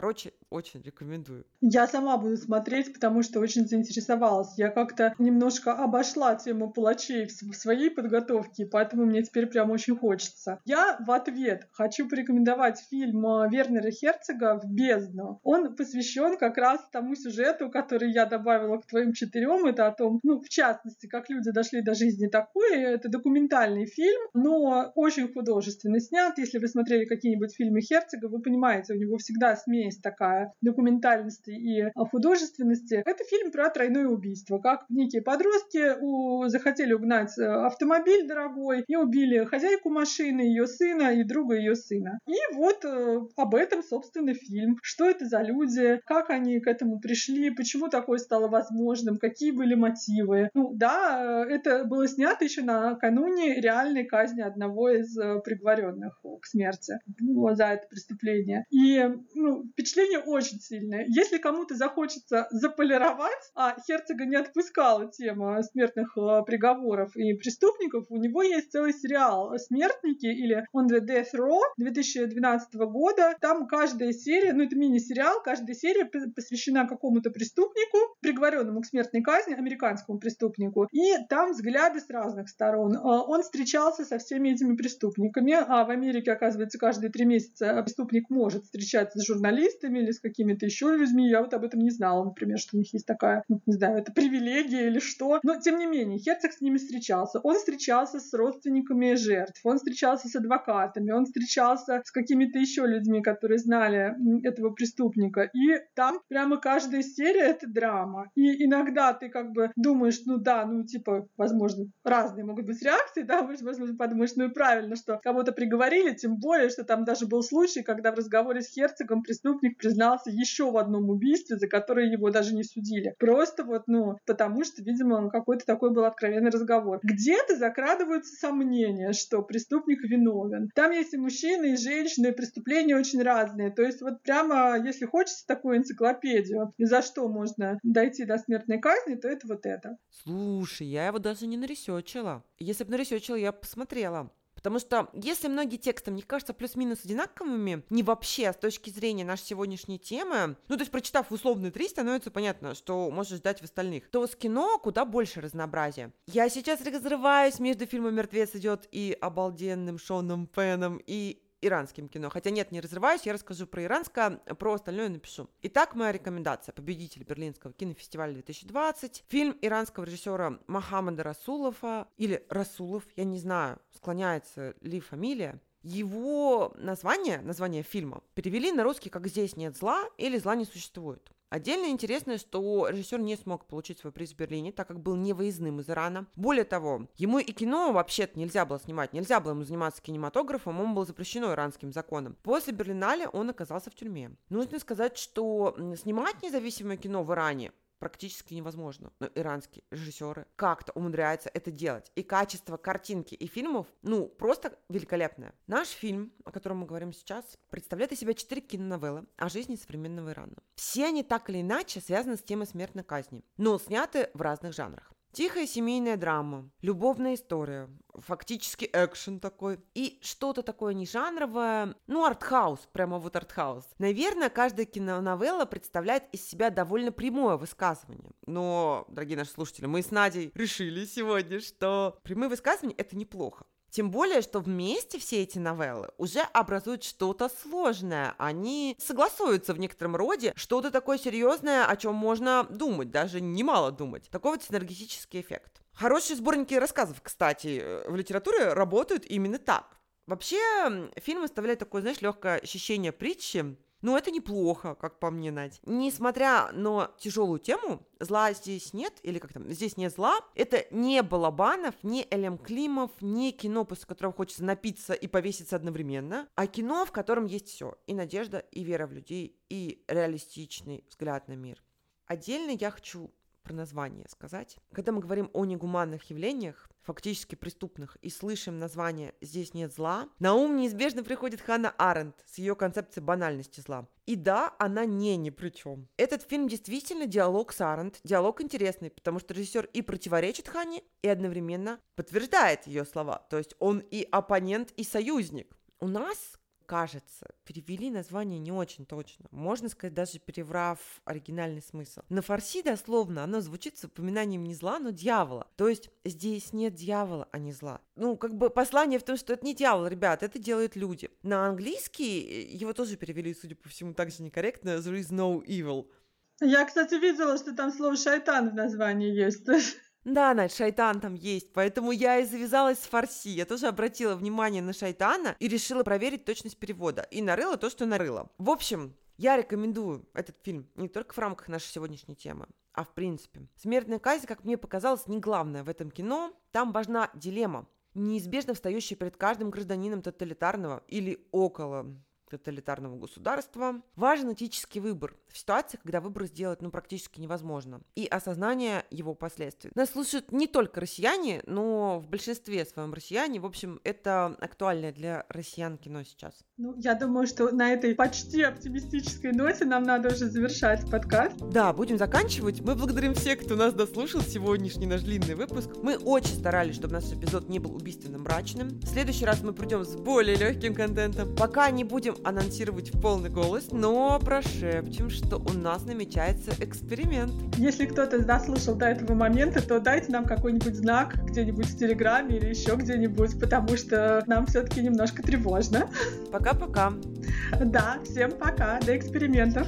Короче, очень рекомендую. Я сама буду смотреть, потому что очень заинтересовалась. Я как-то немножко обошла тему палачей в своей подготовке, поэтому мне теперь прям очень хочется. Я в ответ хочу порекомендовать фильм э, Вернера Херцога «В бездну». Он посвящен как раз тому сюжету, который я добавила к твоим четырем. Это о том, ну, в частности, как люди дошли до жизни такой. Это документальный фильм, но очень художественно снят. Если вы смотрели какие-нибудь фильмы Херцога, вы понимаете, у него всегда смесь смесь такая документальности и художественности. Это фильм про тройное убийство. Как некие подростки у... захотели угнать э, автомобиль дорогой и убили хозяйку машины, ее сына и друга ее сына. И вот э, об этом, собственно, фильм. Что это за люди, как они к этому пришли, почему такое стало возможным, какие были мотивы. Ну да, э, это было снято еще накануне реальной казни одного из приговоренных к смерти ну, за это преступление. И ну, впечатление очень сильное. Если кому-то захочется заполировать, а Херцога не отпускала тема смертных э, приговоров и преступников, у него есть целый сериал «Смертники» или «On the Death Row» 2012 года. Там каждая серия, ну это мини-сериал, каждая серия посвящена какому-то преступнику, приговоренному к смертной казни, американскому преступнику. И там взгляды с разных сторон. Э, он встречался со всеми этими преступниками, а в Америке, оказывается, каждые три месяца преступник может встречаться с журналистами, журналистами или с какими-то еще людьми. Я вот об этом не знала, например, что у них есть такая, ну, не знаю, это привилегия или что. Но, тем не менее, Херцог с ними встречался. Он встречался с родственниками жертв, он встречался с адвокатами, он встречался с какими-то еще людьми, которые знали этого преступника. И там прямо каждая серия — это драма. И иногда ты как бы думаешь, ну да, ну типа, возможно, разные могут быть реакции, да, возможно, подумаешь, ну и правильно, что кого-то приговорили, тем более, что там даже был случай, когда в разговоре с Херцогом преступник преступник признался еще в одном убийстве, за которое его даже не судили. Просто вот, ну, потому что, видимо, какой-то такой был откровенный разговор. Где-то закрадываются сомнения, что преступник виновен. Там есть и мужчины, и женщины, и преступления очень разные. То есть вот прямо, если хочется такую энциклопедию, и за что можно дойти до смертной казни, то это вот это. Слушай, я его даже не наресечила. Если бы наресечила, я бы посмотрела. Потому что если многие тексты, мне кажется, плюс-минус одинаковыми, не вообще, а с точки зрения нашей сегодняшней темы, ну, то есть, прочитав условные три, становится понятно, что можешь ждать в остальных, то с кино куда больше разнообразия. Я сейчас разрываюсь между фильмом «Мертвец идет» и обалденным Шоном Пеном, и иранским кино. Хотя нет, не разрываюсь, я расскажу про иранское, про остальное напишу. Итак, моя рекомендация. Победитель Берлинского кинофестиваля 2020. Фильм иранского режиссера Мохаммада Расулова, или Расулов, я не знаю, склоняется ли фамилия. Его название, название фильма, перевели на русский как «Здесь нет зла» или «Зла не существует». Отдельно интересно, что режиссер не смог получить свой приз в Берлине, так как был невыездным из Ирана. Более того, ему и кино вообще-то нельзя было снимать, нельзя было ему заниматься кинематографом, ему было запрещено иранским законом. После Берлинале он оказался в тюрьме. Нужно сказать, что снимать независимое кино в Иране практически невозможно. Но иранские режиссеры как-то умудряются это делать. И качество картинки и фильмов, ну, просто великолепное. Наш фильм, о котором мы говорим сейчас, представляет из себя четыре киноновеллы о жизни современного Ирана. Все они так или иначе связаны с темой смертной казни, но сняты в разных жанрах. Тихая семейная драма, любовная история, фактически экшен такой. И что-то такое не жанровое, ну, артхаус, прямо вот артхаус. Наверное, каждая киноновелла представляет из себя довольно прямое высказывание. Но, дорогие наши слушатели, мы с Надей решили сегодня, что прямые высказывания — это неплохо. Тем более, что вместе все эти новеллы уже образуют что-то сложное. Они согласуются в некотором роде, что-то такое серьезное, о чем можно думать, даже немало думать. Такой вот синергетический эффект. Хорошие сборники рассказов, кстати, в литературе работают именно так. Вообще, фильм оставляет такое, знаешь, легкое ощущение притчи, ну, это неплохо, как по мне, Надь. Несмотря на тяжелую тему, зла здесь нет, или как там, здесь нет зла, это не Балабанов, не Элем Климов, не кино, после которого хочется напиться и повеситься одновременно, а кино, в котором есть все. И надежда, и вера в людей, и реалистичный взгляд на мир. Отдельно я хочу про название сказать. Когда мы говорим о негуманных явлениях, фактически преступных, и слышим название «Здесь нет зла», на ум неизбежно приходит Ханна Аренд с ее концепцией банальности зла. И да, она не ни при чем. Этот фильм действительно диалог с Аренд, диалог интересный, потому что режиссер и противоречит Ханне, и одновременно подтверждает ее слова. То есть он и оппонент, и союзник. У нас кажется, перевели название не очень точно. Можно сказать, даже переврав оригинальный смысл. На фарси дословно оно звучит с упоминанием не зла, но дьявола. То есть здесь нет дьявола, а не зла. Ну, как бы послание в том, что это не дьявол, ребят, это делают люди. На английский э, его тоже перевели, судя по всему, так же некорректно. There is no evil. Я, кстати, видела, что там слово «шайтан» в названии есть. Да, Надь, шайтан там есть, поэтому я и завязалась с фарси. Я тоже обратила внимание на шайтана и решила проверить точность перевода. И нарыла то, что нарыла. В общем, я рекомендую этот фильм не только в рамках нашей сегодняшней темы, а в принципе. Смертная казнь, как мне показалось, не главное в этом кино. Там важна дилемма, неизбежно встающая перед каждым гражданином тоталитарного или около тоталитарного государства. Важен этический выбор в ситуации, когда выбор сделать ну, практически невозможно, и осознание его последствий. Нас слушают не только россияне, но в большинстве своем россияне. В общем, это актуальное для россиян кино сейчас. Ну, я думаю, что на этой почти оптимистической ноте нам надо уже завершать подкаст. Да, будем заканчивать. Мы благодарим всех, кто нас дослушал сегодняшний наш длинный выпуск. Мы очень старались, чтобы наш эпизод не был убийственно мрачным. В следующий раз мы придем с более легким контентом. Пока не будем анонсировать в полный голос, но прошепчем, что у нас намечается эксперимент. Если кто-то дослушал до этого момента, то дайте нам какой-нибудь знак где-нибудь в Телеграме или еще где-нибудь, потому что нам все-таки немножко тревожно. Пока-пока. Да, всем пока, до экспериментов.